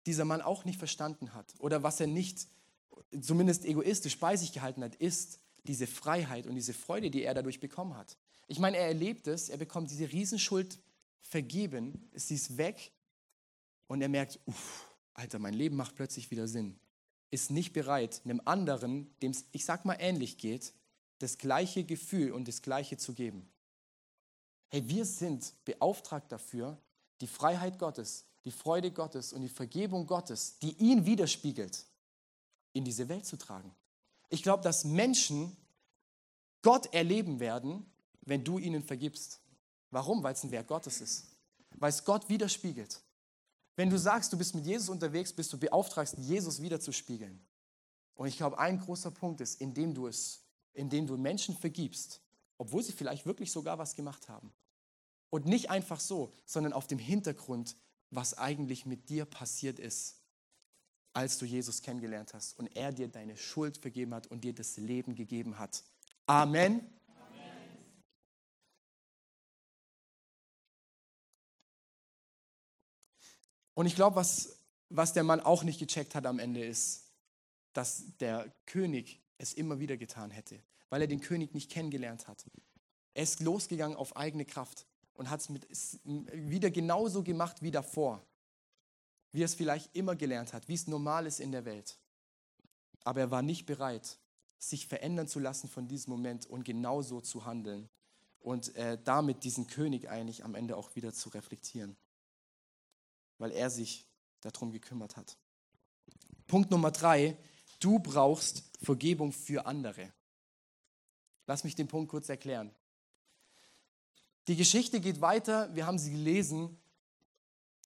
dieser Mann auch nicht verstanden hat oder was er nicht, zumindest egoistisch bei sich gehalten hat, ist diese Freiheit und diese Freude, die er dadurch bekommen hat. Ich meine, er erlebt es, er bekommt diese Riesenschuld vergeben, sie ist weg und er merkt, uff, Alter, mein Leben macht plötzlich wieder Sinn. Ist nicht bereit, einem anderen, dem es, ich sag mal, ähnlich geht, das gleiche Gefühl und das gleiche zu geben. Hey, wir sind beauftragt dafür, die Freiheit Gottes, die Freude Gottes und die Vergebung Gottes, die ihn widerspiegelt, in diese Welt zu tragen. Ich glaube, dass Menschen Gott erleben werden, wenn du ihnen vergibst. Warum? Weil es ein Werk Gottes ist. Weil es Gott widerspiegelt. Wenn du sagst, du bist mit Jesus unterwegs, bist du beauftragt, Jesus wiederzuspiegeln. Und ich glaube, ein großer Punkt ist, indem du es, indem du Menschen vergibst, obwohl sie vielleicht wirklich sogar was gemacht haben. Und nicht einfach so, sondern auf dem Hintergrund, was eigentlich mit dir passiert ist, als du Jesus kennengelernt hast und er dir deine Schuld vergeben hat und dir das Leben gegeben hat. Amen. Und ich glaube, was, was der Mann auch nicht gecheckt hat am Ende ist, dass der König es immer wieder getan hätte, weil er den König nicht kennengelernt hat. Er ist losgegangen auf eigene Kraft und hat es wieder genauso gemacht wie davor, wie er es vielleicht immer gelernt hat, wie es normal ist in der Welt. Aber er war nicht bereit, sich verändern zu lassen von diesem Moment und genauso zu handeln und äh, damit diesen König eigentlich am Ende auch wieder zu reflektieren weil er sich darum gekümmert hat. Punkt Nummer drei, du brauchst Vergebung für andere. Lass mich den Punkt kurz erklären. Die Geschichte geht weiter, wir haben sie gelesen,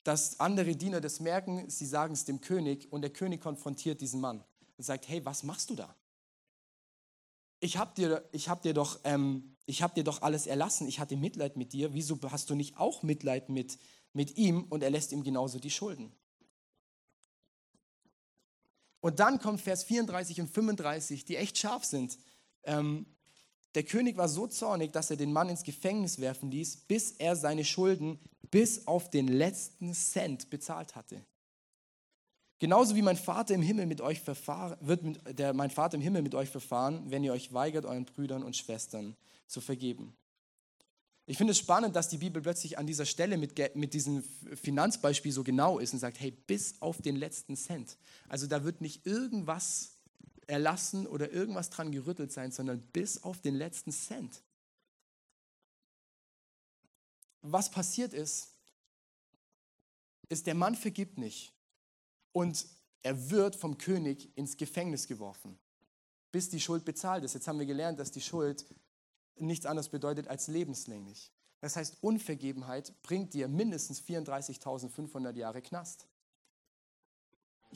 dass andere Diener das merken, sie sagen es dem König und der König konfrontiert diesen Mann und sagt, hey, was machst du da? Ich habe dir, hab dir, doch, ähm, hab dir doch alles erlassen, ich hatte Mitleid mit dir, wieso hast du nicht auch Mitleid mit mit ihm und er lässt ihm genauso die Schulden. Und dann kommt Vers 34 und 35, die echt scharf sind. Ähm, der König war so zornig, dass er den Mann ins Gefängnis werfen ließ, bis er seine Schulden bis auf den letzten Cent bezahlt hatte. Genauso wie mein Vater im Himmel mit euch verfahren, wird mit, der, mein Vater im Himmel mit euch verfahren, wenn ihr euch weigert, euren Brüdern und Schwestern zu vergeben. Ich finde es spannend, dass die Bibel plötzlich an dieser Stelle mit, mit diesem Finanzbeispiel so genau ist und sagt, hey, bis auf den letzten Cent. Also da wird nicht irgendwas erlassen oder irgendwas dran gerüttelt sein, sondern bis auf den letzten Cent. Was passiert ist, ist, der Mann vergibt nicht und er wird vom König ins Gefängnis geworfen, bis die Schuld bezahlt ist. Jetzt haben wir gelernt, dass die Schuld nichts anderes bedeutet als lebenslänglich. Das heißt, Unvergebenheit bringt dir mindestens 34.500 Jahre Knast.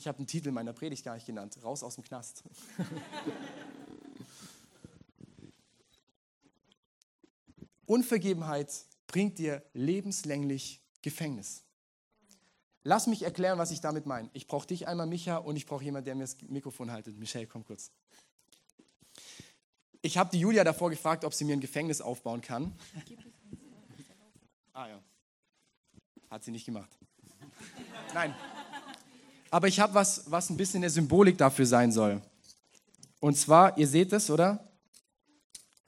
Ich habe den Titel meiner Predigt gar nicht genannt. Raus aus dem Knast. Unvergebenheit bringt dir lebenslänglich Gefängnis. Lass mich erklären, was ich damit meine. Ich brauche dich einmal, Micha, und ich brauche jemanden, der mir das Mikrofon haltet. Michelle, komm kurz. Ich habe die Julia davor gefragt, ob sie mir ein Gefängnis aufbauen kann. Ah ja. Hat sie nicht gemacht. Nein. Aber ich habe was, was ein bisschen der Symbolik dafür sein soll. Und zwar, ihr seht es, oder?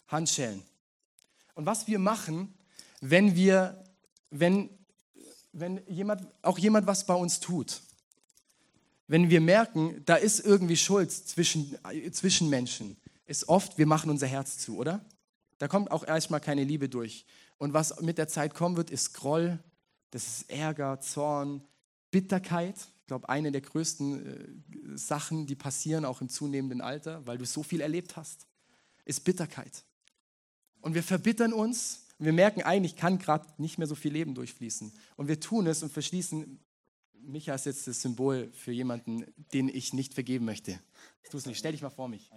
Handschellen. Und was wir machen, wenn wir, wenn, wenn jemand, auch jemand was bei uns tut, wenn wir merken, da ist irgendwie Schuld zwischen, zwischen Menschen, ist oft, wir machen unser Herz zu, oder? Da kommt auch erstmal keine Liebe durch. Und was mit der Zeit kommen wird, ist Groll, das ist Ärger, Zorn, Bitterkeit. Ich glaube, eine der größten äh, Sachen, die passieren auch im zunehmenden Alter, weil du so viel erlebt hast, ist Bitterkeit. Und wir verbittern uns und wir merken eigentlich, kann gerade nicht mehr so viel Leben durchfließen. Und wir tun es und verschließen. Micha ist jetzt das Symbol für jemanden, den ich nicht vergeben möchte. Tu es nicht, stell dich mal vor mich.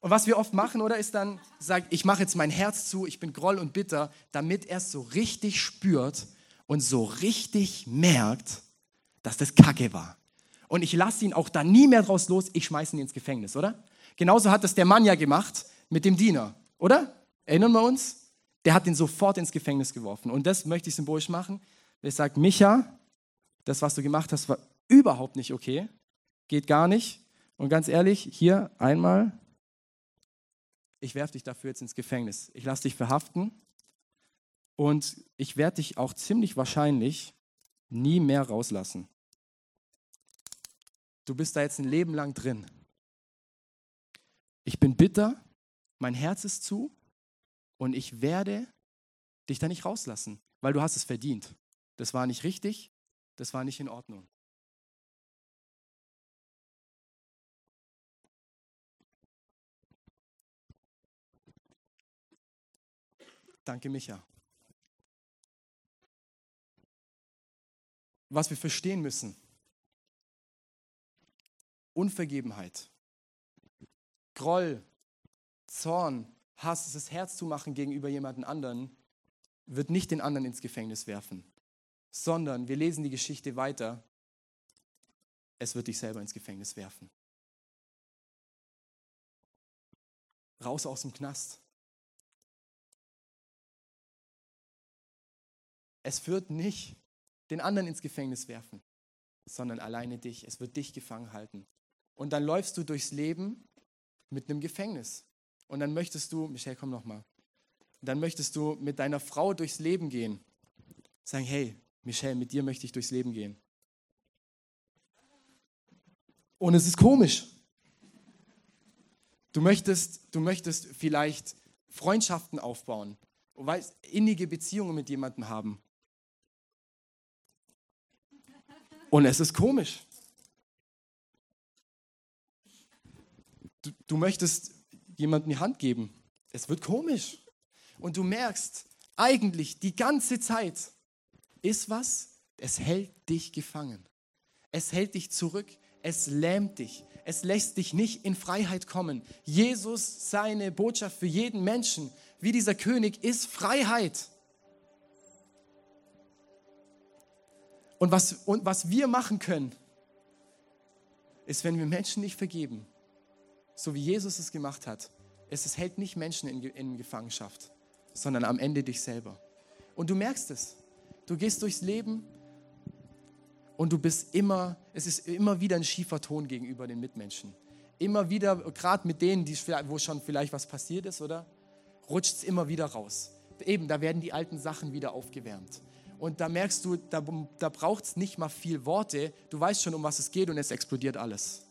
Und was wir oft machen, oder, ist dann, sagt, ich mache jetzt mein Herz zu, ich bin groll und bitter, damit er es so richtig spürt und so richtig merkt, dass das Kacke war. Und ich lasse ihn auch da nie mehr draus los, ich schmeiße ihn ins Gefängnis, oder? Genauso hat das der Mann ja gemacht mit dem Diener, oder? Erinnern wir uns? Der hat ihn sofort ins Gefängnis geworfen. Und das möchte ich symbolisch machen. Er sagt, Micha, das, was du gemacht hast, war überhaupt nicht okay. Geht gar nicht. Und ganz ehrlich, hier einmal ich werfe dich dafür jetzt ins Gefängnis. Ich lasse dich verhaften und ich werde dich auch ziemlich wahrscheinlich nie mehr rauslassen. Du bist da jetzt ein Leben lang drin. Ich bin bitter, mein Herz ist zu und ich werde dich da nicht rauslassen, weil du hast es verdient. Das war nicht richtig, das war nicht in Ordnung. Danke, Micha. Was wir verstehen müssen, Unvergebenheit, Groll, Zorn, Hass, das Herz zu machen gegenüber jemandem anderen, wird nicht den anderen ins Gefängnis werfen, sondern wir lesen die Geschichte weiter, es wird dich selber ins Gefängnis werfen. Raus aus dem Knast. Es wird nicht den anderen ins Gefängnis werfen, sondern alleine dich. Es wird dich gefangen halten. Und dann läufst du durchs Leben mit einem Gefängnis. Und dann möchtest du, Michelle, komm noch mal. Dann möchtest du mit deiner Frau durchs Leben gehen. Sagen, hey, Michelle, mit dir möchte ich durchs Leben gehen. Und es ist komisch. Du möchtest, du möchtest vielleicht Freundschaften aufbauen, weißt, innige Beziehungen mit jemandem haben. Und es ist komisch. Du, du möchtest jemandem die Hand geben. Es wird komisch. Und du merkst, eigentlich die ganze Zeit ist was, es hält dich gefangen. Es hält dich zurück. Es lähmt dich. Es lässt dich nicht in Freiheit kommen. Jesus, seine Botschaft für jeden Menschen, wie dieser König, ist Freiheit. Und was, und was wir machen können, ist, wenn wir Menschen nicht vergeben, so wie Jesus es gemacht hat, es hält nicht Menschen in, in Gefangenschaft, sondern am Ende dich selber. Und du merkst es. Du gehst durchs Leben und du bist immer, es ist immer wieder ein schiefer Ton gegenüber den Mitmenschen. Immer wieder, gerade mit denen, die, wo schon vielleicht was passiert ist, oder? Rutscht es immer wieder raus. Eben, da werden die alten Sachen wieder aufgewärmt. Und da merkst du, da, da braucht es nicht mal viel Worte. Du weißt schon, um was es geht und es explodiert alles.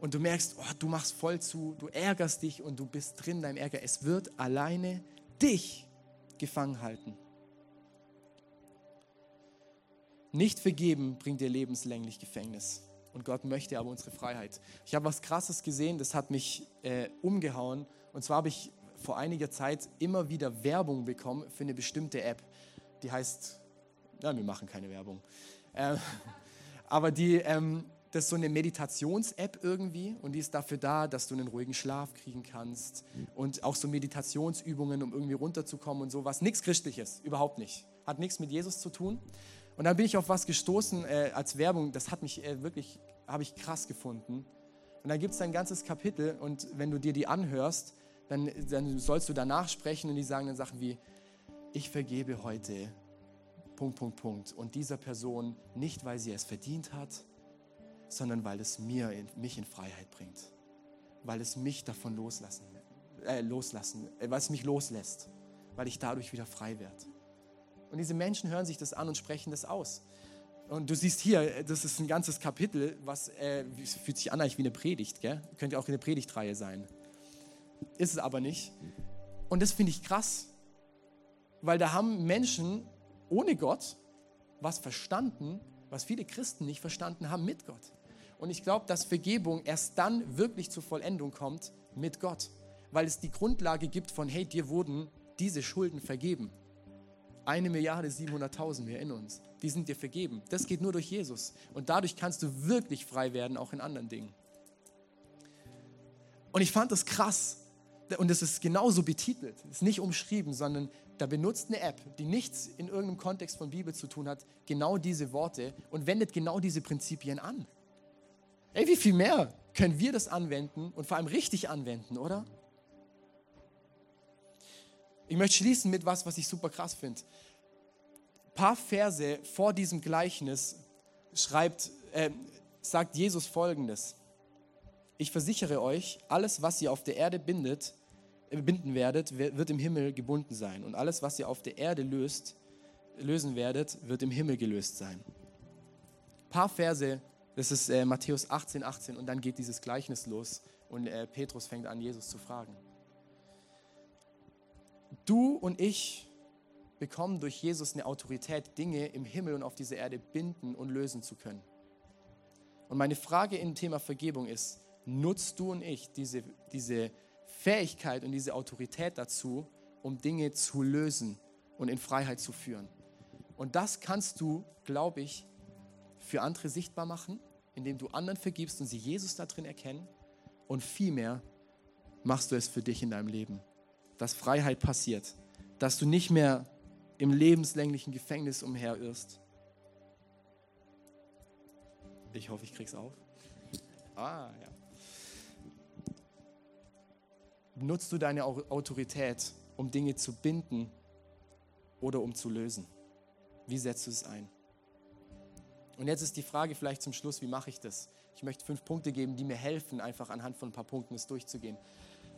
Und du merkst, oh, du machst voll zu, du ärgerst dich und du bist drin, dein Ärger. Es wird alleine dich gefangen halten. Nicht vergeben bringt dir lebenslänglich Gefängnis. Und Gott möchte aber unsere Freiheit. Ich habe was Krasses gesehen, das hat mich äh, umgehauen. Und zwar habe ich vor einiger Zeit immer wieder Werbung bekommen für eine bestimmte App. Die heißt, na, wir machen keine Werbung. Äh, aber die, ähm, das ist so eine Meditations-App irgendwie und die ist dafür da, dass du einen ruhigen Schlaf kriegen kannst und auch so Meditationsübungen, um irgendwie runterzukommen und sowas. Nichts Christliches, überhaupt nicht. Hat nichts mit Jesus zu tun. Und dann bin ich auf was gestoßen äh, als Werbung, das hat mich äh, wirklich, habe ich krass gefunden. Und da gibt es ein ganzes Kapitel und wenn du dir die anhörst, dann, dann sollst du danach sprechen und die sagen dann Sachen wie, ich vergebe heute, Punkt, Punkt, Punkt. Und dieser Person nicht, weil sie es verdient hat, sondern weil es mir, mich in Freiheit bringt. Weil es mich davon loslassen, äh, loslassen, äh, weil es mich loslässt, weil ich dadurch wieder frei werde. Und diese Menschen hören sich das an und sprechen das aus. Und du siehst hier, das ist ein ganzes Kapitel, was äh, fühlt sich an eigentlich wie eine Predigt, gell? Könnte auch eine Predigtreihe sein. Ist es aber nicht. Und das finde ich krass, weil da haben Menschen ohne Gott was verstanden, was viele Christen nicht verstanden haben mit Gott. Und ich glaube, dass Vergebung erst dann wirklich zur Vollendung kommt mit Gott, weil es die Grundlage gibt von, hey, dir wurden diese Schulden vergeben. Eine Milliarde 700.000, wir erinnern uns. Die sind dir vergeben. Das geht nur durch Jesus. Und dadurch kannst du wirklich frei werden, auch in anderen Dingen. Und ich fand das krass. Und es ist genauso betitelt. Es ist nicht umschrieben, sondern da benutzt eine App, die nichts in irgendeinem Kontext von Bibel zu tun hat, genau diese Worte und wendet genau diese Prinzipien an. Ey, wie viel mehr können wir das anwenden und vor allem richtig anwenden, oder? Ich möchte schließen mit was, was ich super krass finde. Ein paar Verse vor diesem Gleichnis schreibt, äh, sagt Jesus folgendes. Ich versichere euch, alles, was ihr auf der Erde bindet, äh, binden werdet, wird im Himmel gebunden sein. Und alles, was ihr auf der Erde löst, lösen werdet, wird im Himmel gelöst sein. Ein paar Verse, das ist äh, Matthäus 18, 18, und dann geht dieses Gleichnis los und äh, Petrus fängt an, Jesus zu fragen. Du und ich bekommen durch Jesus eine Autorität, Dinge im Himmel und auf dieser Erde binden und lösen zu können. Und meine Frage im Thema Vergebung ist, nutzt du und ich diese, diese Fähigkeit und diese Autorität dazu, um Dinge zu lösen und in Freiheit zu führen? Und das kannst du, glaube ich, für andere sichtbar machen, indem du anderen vergibst und sie Jesus da drin erkennen. Und vielmehr machst du es für dich in deinem Leben dass Freiheit passiert, dass du nicht mehr im lebenslänglichen Gefängnis umherirrst. Ich hoffe, ich krieg's auf. Ah, ja. Nutzt du deine Autorität, um Dinge zu binden oder um zu lösen? Wie setzt du es ein? Und jetzt ist die Frage vielleicht zum Schluss, wie mache ich das? Ich möchte fünf Punkte geben, die mir helfen, einfach anhand von ein paar Punkten es durchzugehen.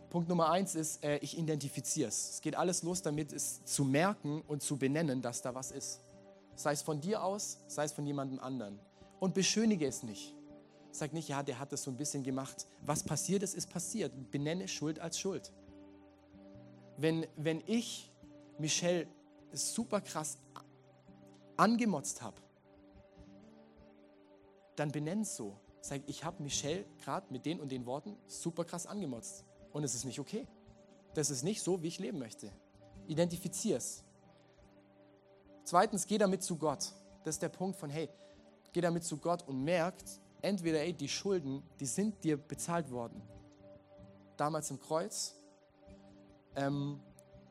Punkt Nummer eins ist, äh, ich identifiziere es. Es geht alles los damit, es zu merken und zu benennen, dass da was ist. Sei es von dir aus, sei es von jemandem anderen. Und beschönige es nicht. Sag nicht, ja, der hat das so ein bisschen gemacht. Was passiert ist, ist passiert. Benenne Schuld als Schuld. Wenn, wenn ich Michelle super krass angemotzt habe, dann benenne es so. Sag, ich habe Michelle gerade mit den und den Worten super krass angemotzt. Und es ist nicht okay. Das ist nicht so, wie ich leben möchte. Identifiziere es. Zweitens, geh damit zu Gott. Das ist der Punkt von, hey, geh damit zu Gott und merkt, entweder, ey, die Schulden, die sind dir bezahlt worden. Damals im Kreuz. Ähm,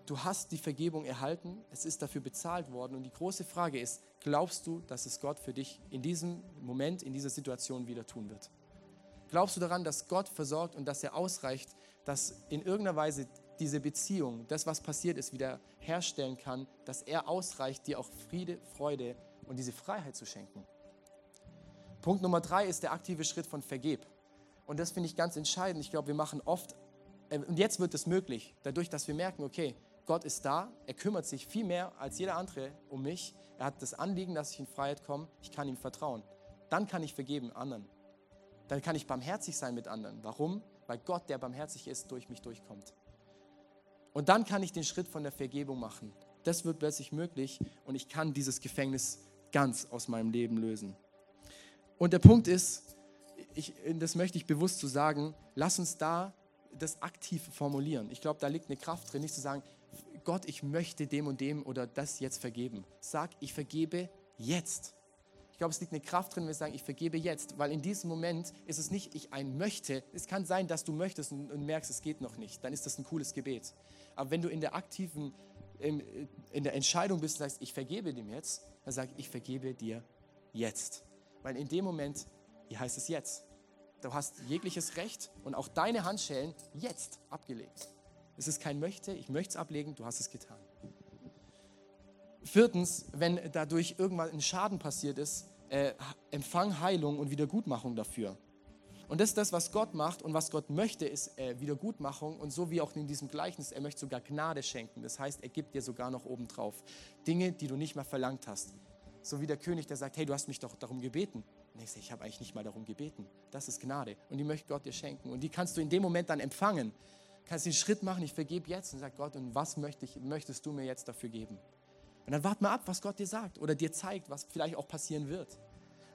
du hast die Vergebung erhalten, es ist dafür bezahlt worden. Und die große Frage ist, glaubst du, dass es Gott für dich in diesem Moment, in dieser Situation wieder tun wird? Glaubst du daran, dass Gott versorgt und dass er ausreicht, dass in irgendeiner Weise diese Beziehung, das, was passiert ist, wieder herstellen kann, dass er ausreicht, dir auch Friede, Freude und diese Freiheit zu schenken. Punkt Nummer drei ist der aktive Schritt von Vergeb. Und das finde ich ganz entscheidend. Ich glaube, wir machen oft, äh, und jetzt wird es möglich, dadurch, dass wir merken, okay, Gott ist da, er kümmert sich viel mehr als jeder andere um mich. Er hat das Anliegen, dass ich in Freiheit komme, ich kann ihm vertrauen. Dann kann ich vergeben anderen. Dann kann ich barmherzig sein mit anderen. Warum? Weil Gott, der barmherzig ist, durch mich durchkommt. Und dann kann ich den Schritt von der Vergebung machen. Das wird plötzlich möglich und ich kann dieses Gefängnis ganz aus meinem Leben lösen. Und der Punkt ist, ich, das möchte ich bewusst zu so sagen, lass uns da das aktiv formulieren. Ich glaube, da liegt eine Kraft drin, nicht zu sagen, Gott, ich möchte dem und dem oder das jetzt vergeben. Sag, ich vergebe jetzt. Ich glaube, es liegt eine Kraft drin, wenn wir sagen, ich vergebe jetzt, weil in diesem Moment ist es nicht, ich ein möchte. Es kann sein, dass du möchtest und, und merkst, es geht noch nicht. Dann ist das ein cooles Gebet. Aber wenn du in der aktiven, in der Entscheidung bist und sagst, ich vergebe dem jetzt, dann sag, ich vergebe dir jetzt. Weil in dem Moment, wie heißt es jetzt? Du hast jegliches Recht und auch deine Handschellen jetzt abgelegt. Es ist kein Möchte, ich möchte es ablegen, du hast es getan. Viertens, wenn dadurch irgendwann ein Schaden passiert ist, äh, empfang Heilung und Wiedergutmachung dafür. Und das ist das, was Gott macht und was Gott möchte, ist äh, Wiedergutmachung. Und so wie auch in diesem Gleichnis, er möchte sogar Gnade schenken. Das heißt, er gibt dir sogar noch obendrauf Dinge, die du nicht mehr verlangt hast. So wie der König, der sagt, hey, du hast mich doch darum gebeten. Und ich sage, ich habe eigentlich nicht mal darum gebeten. Das ist Gnade. Und die möchte Gott dir schenken. Und die kannst du in dem Moment dann empfangen. Kannst den Schritt machen, ich vergebe jetzt und sag Gott, und was möchte ich, möchtest du mir jetzt dafür geben? Und dann wart mal ab, was Gott dir sagt oder dir zeigt, was vielleicht auch passieren wird.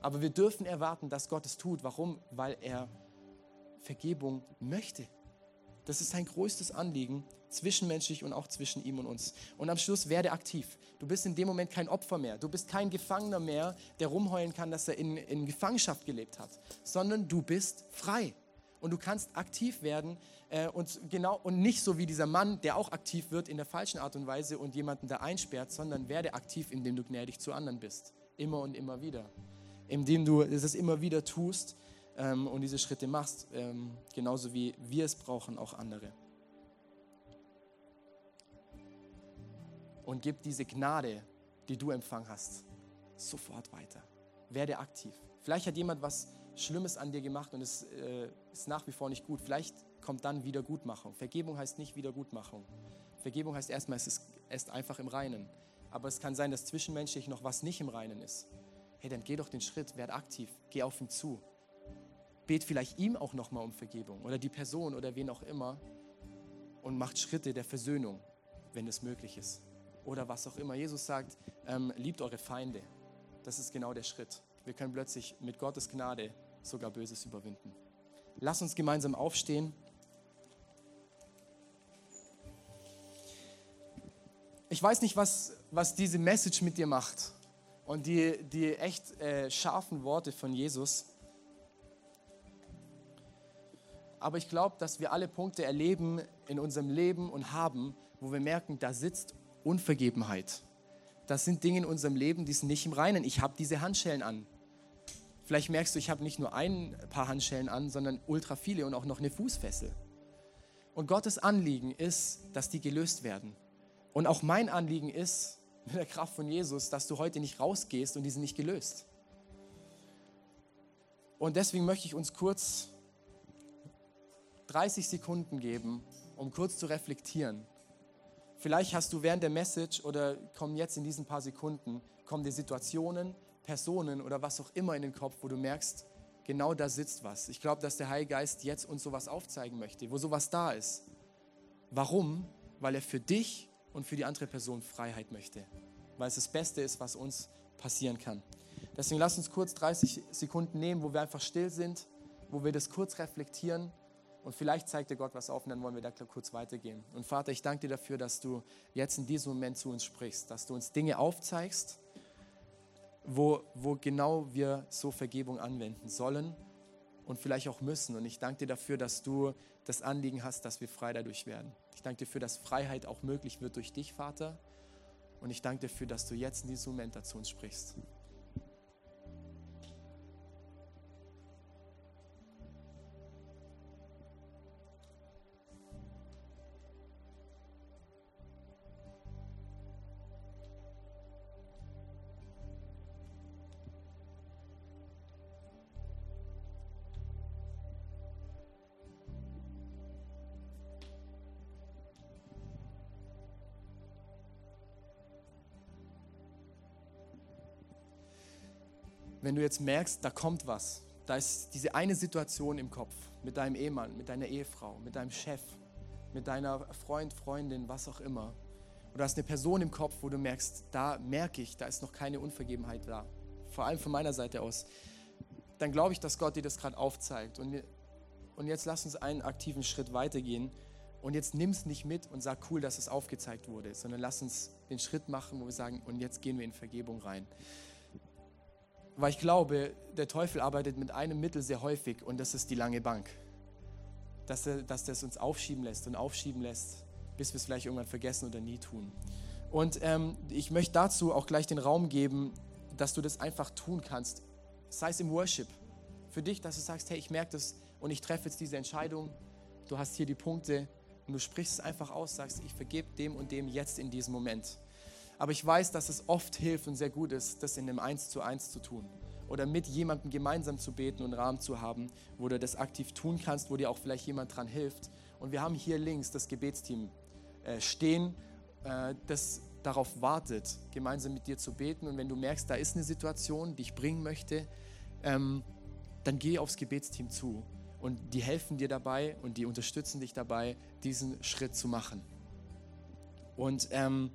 Aber wir dürfen erwarten, dass Gott es tut. Warum? Weil er Vergebung möchte. Das ist sein größtes Anliegen, zwischenmenschlich und auch zwischen ihm und uns. Und am Schluss werde aktiv. Du bist in dem Moment kein Opfer mehr. Du bist kein Gefangener mehr, der rumheulen kann, dass er in, in Gefangenschaft gelebt hat, sondern du bist frei. Und du kannst aktiv werden äh, und, genau, und nicht so wie dieser Mann, der auch aktiv wird in der falschen Art und Weise und jemanden da einsperrt, sondern werde aktiv, indem du gnädig zu anderen bist. Immer und immer wieder indem du es immer wieder tust ähm, und diese Schritte machst, ähm, genauso wie wir es brauchen, auch andere. Und gib diese Gnade, die du empfangen hast, sofort weiter. Werde aktiv. Vielleicht hat jemand was Schlimmes an dir gemacht und es äh, ist nach wie vor nicht gut. Vielleicht kommt dann Wiedergutmachung. Vergebung heißt nicht Wiedergutmachung. Vergebung heißt erstmal, es ist, ist einfach im Reinen. Aber es kann sein, dass zwischenmenschlich noch was nicht im Reinen ist hey, dann geh doch den Schritt, werd aktiv, geh auf ihn zu. Bet vielleicht ihm auch nochmal um Vergebung oder die Person oder wen auch immer und macht Schritte der Versöhnung, wenn es möglich ist. Oder was auch immer. Jesus sagt, ähm, liebt eure Feinde. Das ist genau der Schritt. Wir können plötzlich mit Gottes Gnade sogar Böses überwinden. Lass uns gemeinsam aufstehen. Ich weiß nicht, was, was diese Message mit dir macht und die, die echt äh, scharfen Worte von Jesus. Aber ich glaube, dass wir alle Punkte erleben in unserem Leben und haben, wo wir merken, da sitzt Unvergebenheit. Das sind Dinge in unserem Leben, die sind nicht im Reinen. Ich habe diese Handschellen an. Vielleicht merkst du, ich habe nicht nur ein paar Handschellen an, sondern ultra viele und auch noch eine Fußfessel. Und Gottes Anliegen ist, dass die gelöst werden. Und auch mein Anliegen ist, mit der Kraft von Jesus, dass du heute nicht rausgehst und die sind nicht gelöst. Und deswegen möchte ich uns kurz 30 Sekunden geben, um kurz zu reflektieren. Vielleicht hast du während der Message oder kommen jetzt in diesen paar Sekunden, kommen dir Situationen, Personen oder was auch immer in den Kopf, wo du merkst, genau da sitzt was. Ich glaube, dass der Heilige Geist jetzt uns sowas aufzeigen möchte, wo sowas da ist. Warum? Weil er für dich und für die andere Person Freiheit möchte, weil es das Beste ist, was uns passieren kann. Deswegen lass uns kurz 30 Sekunden nehmen, wo wir einfach still sind, wo wir das kurz reflektieren und vielleicht zeigt dir Gott was auf und dann wollen wir da kurz weitergehen. Und Vater, ich danke dir dafür, dass du jetzt in diesem Moment zu uns sprichst, dass du uns Dinge aufzeigst, wo, wo genau wir so Vergebung anwenden sollen und vielleicht auch müssen. Und ich danke dir dafür, dass du das Anliegen hast, dass wir frei dadurch werden. Ich danke dir dafür, dass Freiheit auch möglich wird durch dich, Vater. Und ich danke dir dafür, dass du jetzt in diesem Moment dazu uns sprichst. Wenn du jetzt merkst, da kommt was, da ist diese eine Situation im Kopf mit deinem Ehemann, mit deiner Ehefrau, mit deinem Chef, mit deiner Freund, Freundin, was auch immer. Oder hast eine Person im Kopf, wo du merkst, da merke ich, da ist noch keine Unvergebenheit da. Vor allem von meiner Seite aus. Dann glaube ich, dass Gott dir das gerade aufzeigt. Und, und jetzt lass uns einen aktiven Schritt weitergehen. Und jetzt nimm es nicht mit und sag cool, dass es aufgezeigt wurde, sondern lass uns den Schritt machen, wo wir sagen, und jetzt gehen wir in Vergebung rein. Weil ich glaube, der Teufel arbeitet mit einem Mittel sehr häufig und das ist die lange Bank. Dass er, dass das uns aufschieben lässt und aufschieben lässt, bis wir es vielleicht irgendwann vergessen oder nie tun. Und ähm, ich möchte dazu auch gleich den Raum geben, dass du das einfach tun kannst. Sei es im Worship. Für dich, dass du sagst, hey, ich merke das und ich treffe jetzt diese Entscheidung. Du hast hier die Punkte und du sprichst es einfach aus, sagst, ich vergebe dem und dem jetzt in diesem Moment. Aber ich weiß, dass es oft hilft und sehr gut ist, das in einem Eins zu eins zu tun. Oder mit jemandem gemeinsam zu beten und Rahmen zu haben, wo du das aktiv tun kannst, wo dir auch vielleicht jemand dran hilft. Und wir haben hier links das Gebetsteam äh, stehen, äh, das darauf wartet, gemeinsam mit dir zu beten. Und wenn du merkst, da ist eine Situation, die ich bringen möchte, ähm, dann geh aufs Gebetsteam zu. Und die helfen dir dabei und die unterstützen dich dabei, diesen Schritt zu machen. Und ähm,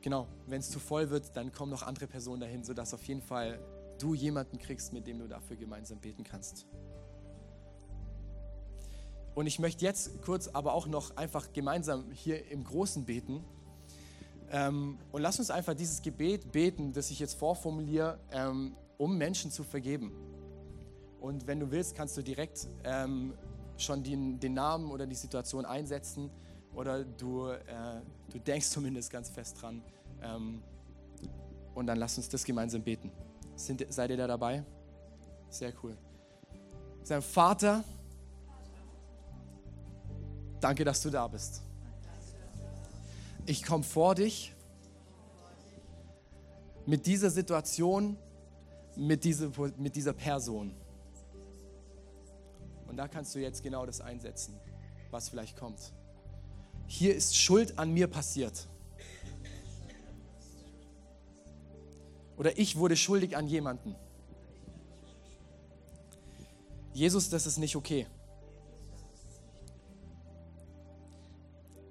genau, wenn es zu voll wird, dann kommen noch andere Personen dahin, sodass auf jeden Fall du jemanden kriegst, mit dem du dafür gemeinsam beten kannst. Und ich möchte jetzt kurz aber auch noch einfach gemeinsam hier im Großen beten. Ähm, und lass uns einfach dieses Gebet beten, das ich jetzt vorformuliere, ähm, um Menschen zu vergeben. Und wenn du willst, kannst du direkt ähm, schon den, den, Namen oder die Situation einsetzen oder du, äh, du denkst zumindest ganz fest dran. Ähm, und dann lass uns das gemeinsam beten. Sind, seid ihr da dabei? Sehr cool. Sein Vater, Danke, dass du da bist. Ich komme vor dich mit dieser Situation, mit dieser, mit dieser Person. Und da kannst du jetzt genau das einsetzen, was vielleicht kommt. Hier ist Schuld an mir passiert. Oder ich wurde schuldig an jemanden. Jesus, das ist nicht okay.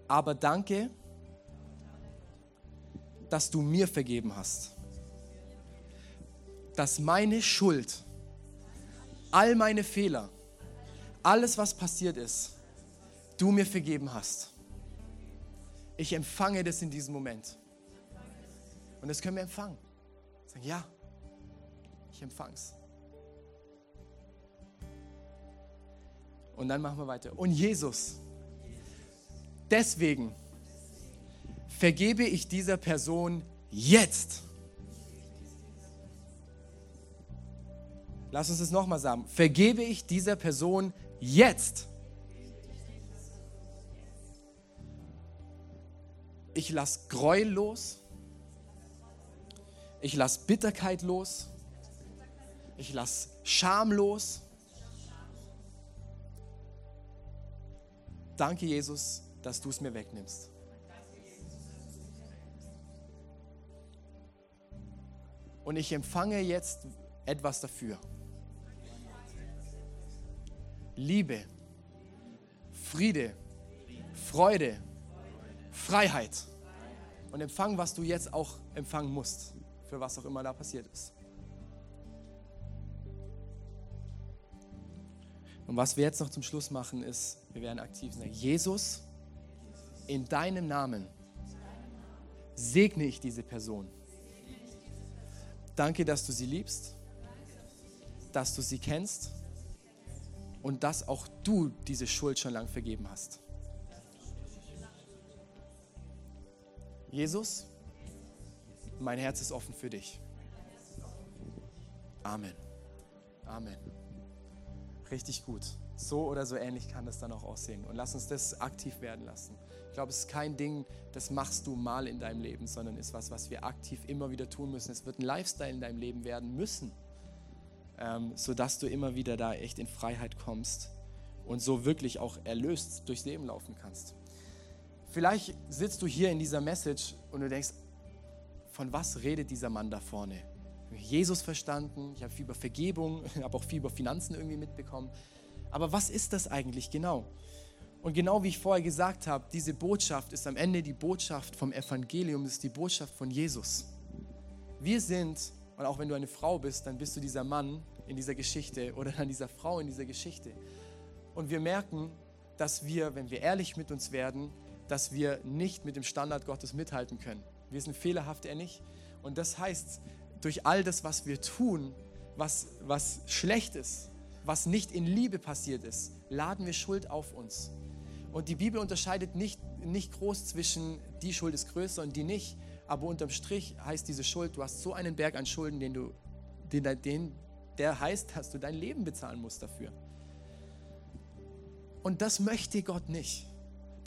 aber danke, dass du mir vergeben hast. Dass meine Schuld, all meine Fehler, alles, was passiert ist, du mir vergeben hast. Ich empfange das in diesem Moment. Und das können wir empfangen. Sagen, ja, ich empfange es. Und dann machen wir weiter. Und Jesus, Deswegen vergebe ich dieser Person jetzt. Lass uns es nochmal sagen. Vergebe ich dieser Person jetzt. Ich lasse Gräuel los. Ich lasse Bitterkeit los. Ich lasse Scham los. Danke, Jesus, dass du es mir wegnimmst. Und ich empfange jetzt etwas dafür. Liebe, Friede, Freude, Freiheit. Und empfang, was du jetzt auch empfangen musst, für was auch immer da passiert ist. Und was wir jetzt noch zum Schluss machen, ist, wir werden aktiv sein. Jesus, in deinem Namen segne ich diese Person. Danke, dass du sie liebst, dass du sie kennst und dass auch du diese Schuld schon lang vergeben hast. Jesus, mein Herz ist offen für dich. Amen. Amen. Richtig gut. So oder so ähnlich kann das dann auch aussehen. Und lass uns das aktiv werden lassen glaube, es ist kein Ding, das machst du mal in deinem Leben, sondern ist was, was wir aktiv immer wieder tun müssen. Es wird ein Lifestyle in deinem Leben werden müssen, ähm, sodass du immer wieder da echt in Freiheit kommst und so wirklich auch erlöst durchs Leben laufen kannst. Vielleicht sitzt du hier in dieser Message und du denkst, von was redet dieser Mann da vorne? Jesus verstanden, ich habe viel über Vergebung, habe auch viel über Finanzen irgendwie mitbekommen. Aber was ist das eigentlich genau? Und genau wie ich vorher gesagt habe, diese Botschaft ist am Ende die Botschaft vom Evangelium, ist die Botschaft von Jesus. Wir sind, und auch wenn du eine Frau bist, dann bist du dieser Mann in dieser Geschichte oder dann dieser Frau in dieser Geschichte. Und wir merken, dass wir, wenn wir ehrlich mit uns werden, dass wir nicht mit dem Standard Gottes mithalten können. Wir sind fehlerhaft, er nicht. Und das heißt, durch all das, was wir tun, was, was schlecht ist, was nicht in Liebe passiert ist, laden wir Schuld auf uns. Und die Bibel unterscheidet nicht, nicht groß zwischen die Schuld ist größer und die nicht. Aber unterm Strich heißt diese Schuld, du hast so einen Berg an Schulden, den du, den, den, der heißt, dass du dein Leben bezahlen musst dafür. Und das möchte Gott nicht.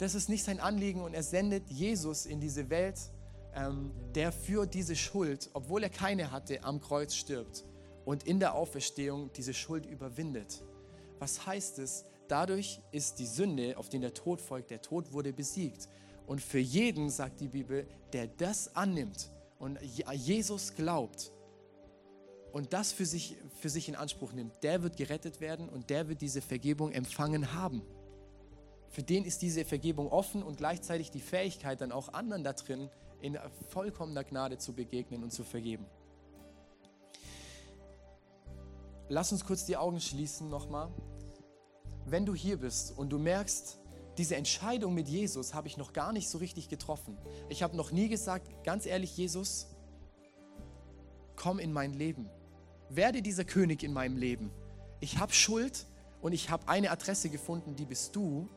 Das ist nicht sein Anliegen und er sendet Jesus in diese Welt, ähm, der für diese Schuld, obwohl er keine hatte, am Kreuz stirbt und in der Auferstehung diese Schuld überwindet. Was heißt es? Dadurch ist die Sünde, auf den der Tod folgt, der Tod wurde besiegt. Und für jeden, sagt die Bibel, der das annimmt und Jesus glaubt und das für sich, für sich in Anspruch nimmt, der wird gerettet werden und der wird diese Vergebung empfangen haben. Für den ist diese Vergebung offen und gleichzeitig die Fähigkeit, dann auch anderen da drin in vollkommener Gnade zu begegnen und zu vergeben. Lass uns kurz die Augen schließen nochmal. Wenn du hier bist und du merkst, diese Entscheidung mit Jesus habe ich noch gar nicht so richtig getroffen. Ich habe noch nie gesagt, ganz ehrlich, Jesus, komm in mein Leben. Werde dieser König in meinem Leben. Ich habe Schuld und ich habe eine Adresse gefunden, die bist du,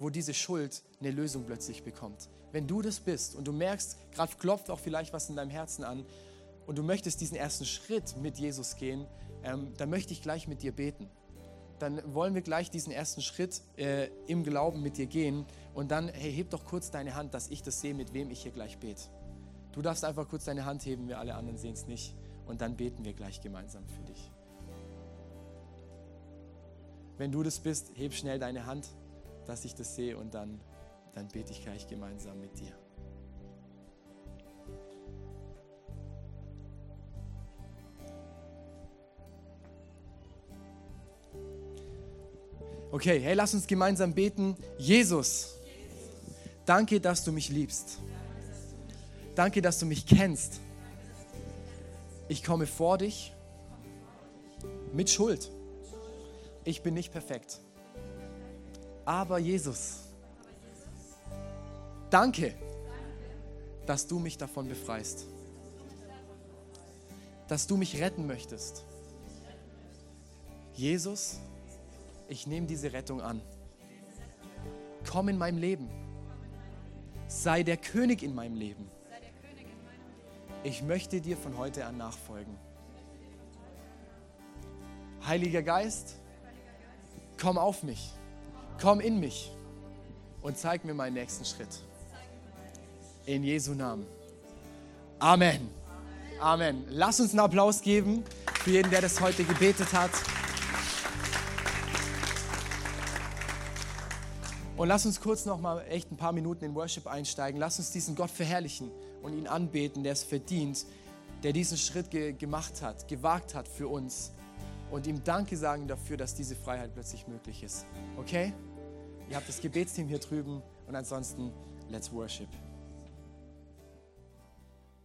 wo diese Schuld eine Lösung plötzlich bekommt. Wenn du das bist und du merkst, gerade klopft auch vielleicht was in deinem Herzen an und du möchtest diesen ersten Schritt mit Jesus gehen, ähm, dann möchte ich gleich mit dir beten dann wollen wir gleich diesen ersten Schritt äh, im Glauben mit dir gehen. Und dann, hey, heb doch kurz deine Hand, dass ich das sehe, mit wem ich hier gleich bete. Du darfst einfach kurz deine Hand heben, wir alle anderen sehen es nicht. Und dann beten wir gleich gemeinsam für dich. Wenn du das bist, heb schnell deine Hand, dass ich das sehe und dann, dann bete ich gleich gemeinsam mit dir. Okay, hey, lass uns gemeinsam beten. Jesus, danke, dass du mich liebst. Danke, dass du mich kennst. Ich komme vor dich mit Schuld. Ich bin nicht perfekt. Aber Jesus, danke, dass du mich davon befreist. Dass du mich retten möchtest. Jesus, ich nehme diese Rettung an. Komm in meinem Leben. Sei der König in meinem Leben. Ich möchte dir von heute an nachfolgen. Heiliger Geist, komm auf mich, komm in mich und zeig mir meinen nächsten Schritt. In Jesu Namen. Amen. Amen. Lass uns einen Applaus geben für jeden, der das heute gebetet hat. Und lass uns kurz noch mal echt ein paar Minuten in Worship einsteigen. Lass uns diesen Gott verherrlichen und ihn anbeten, der es verdient, der diesen Schritt ge gemacht hat, gewagt hat für uns. Und ihm Danke sagen dafür, dass diese Freiheit plötzlich möglich ist. Okay? Ihr habt das Gebetsteam hier drüben und ansonsten, let's worship.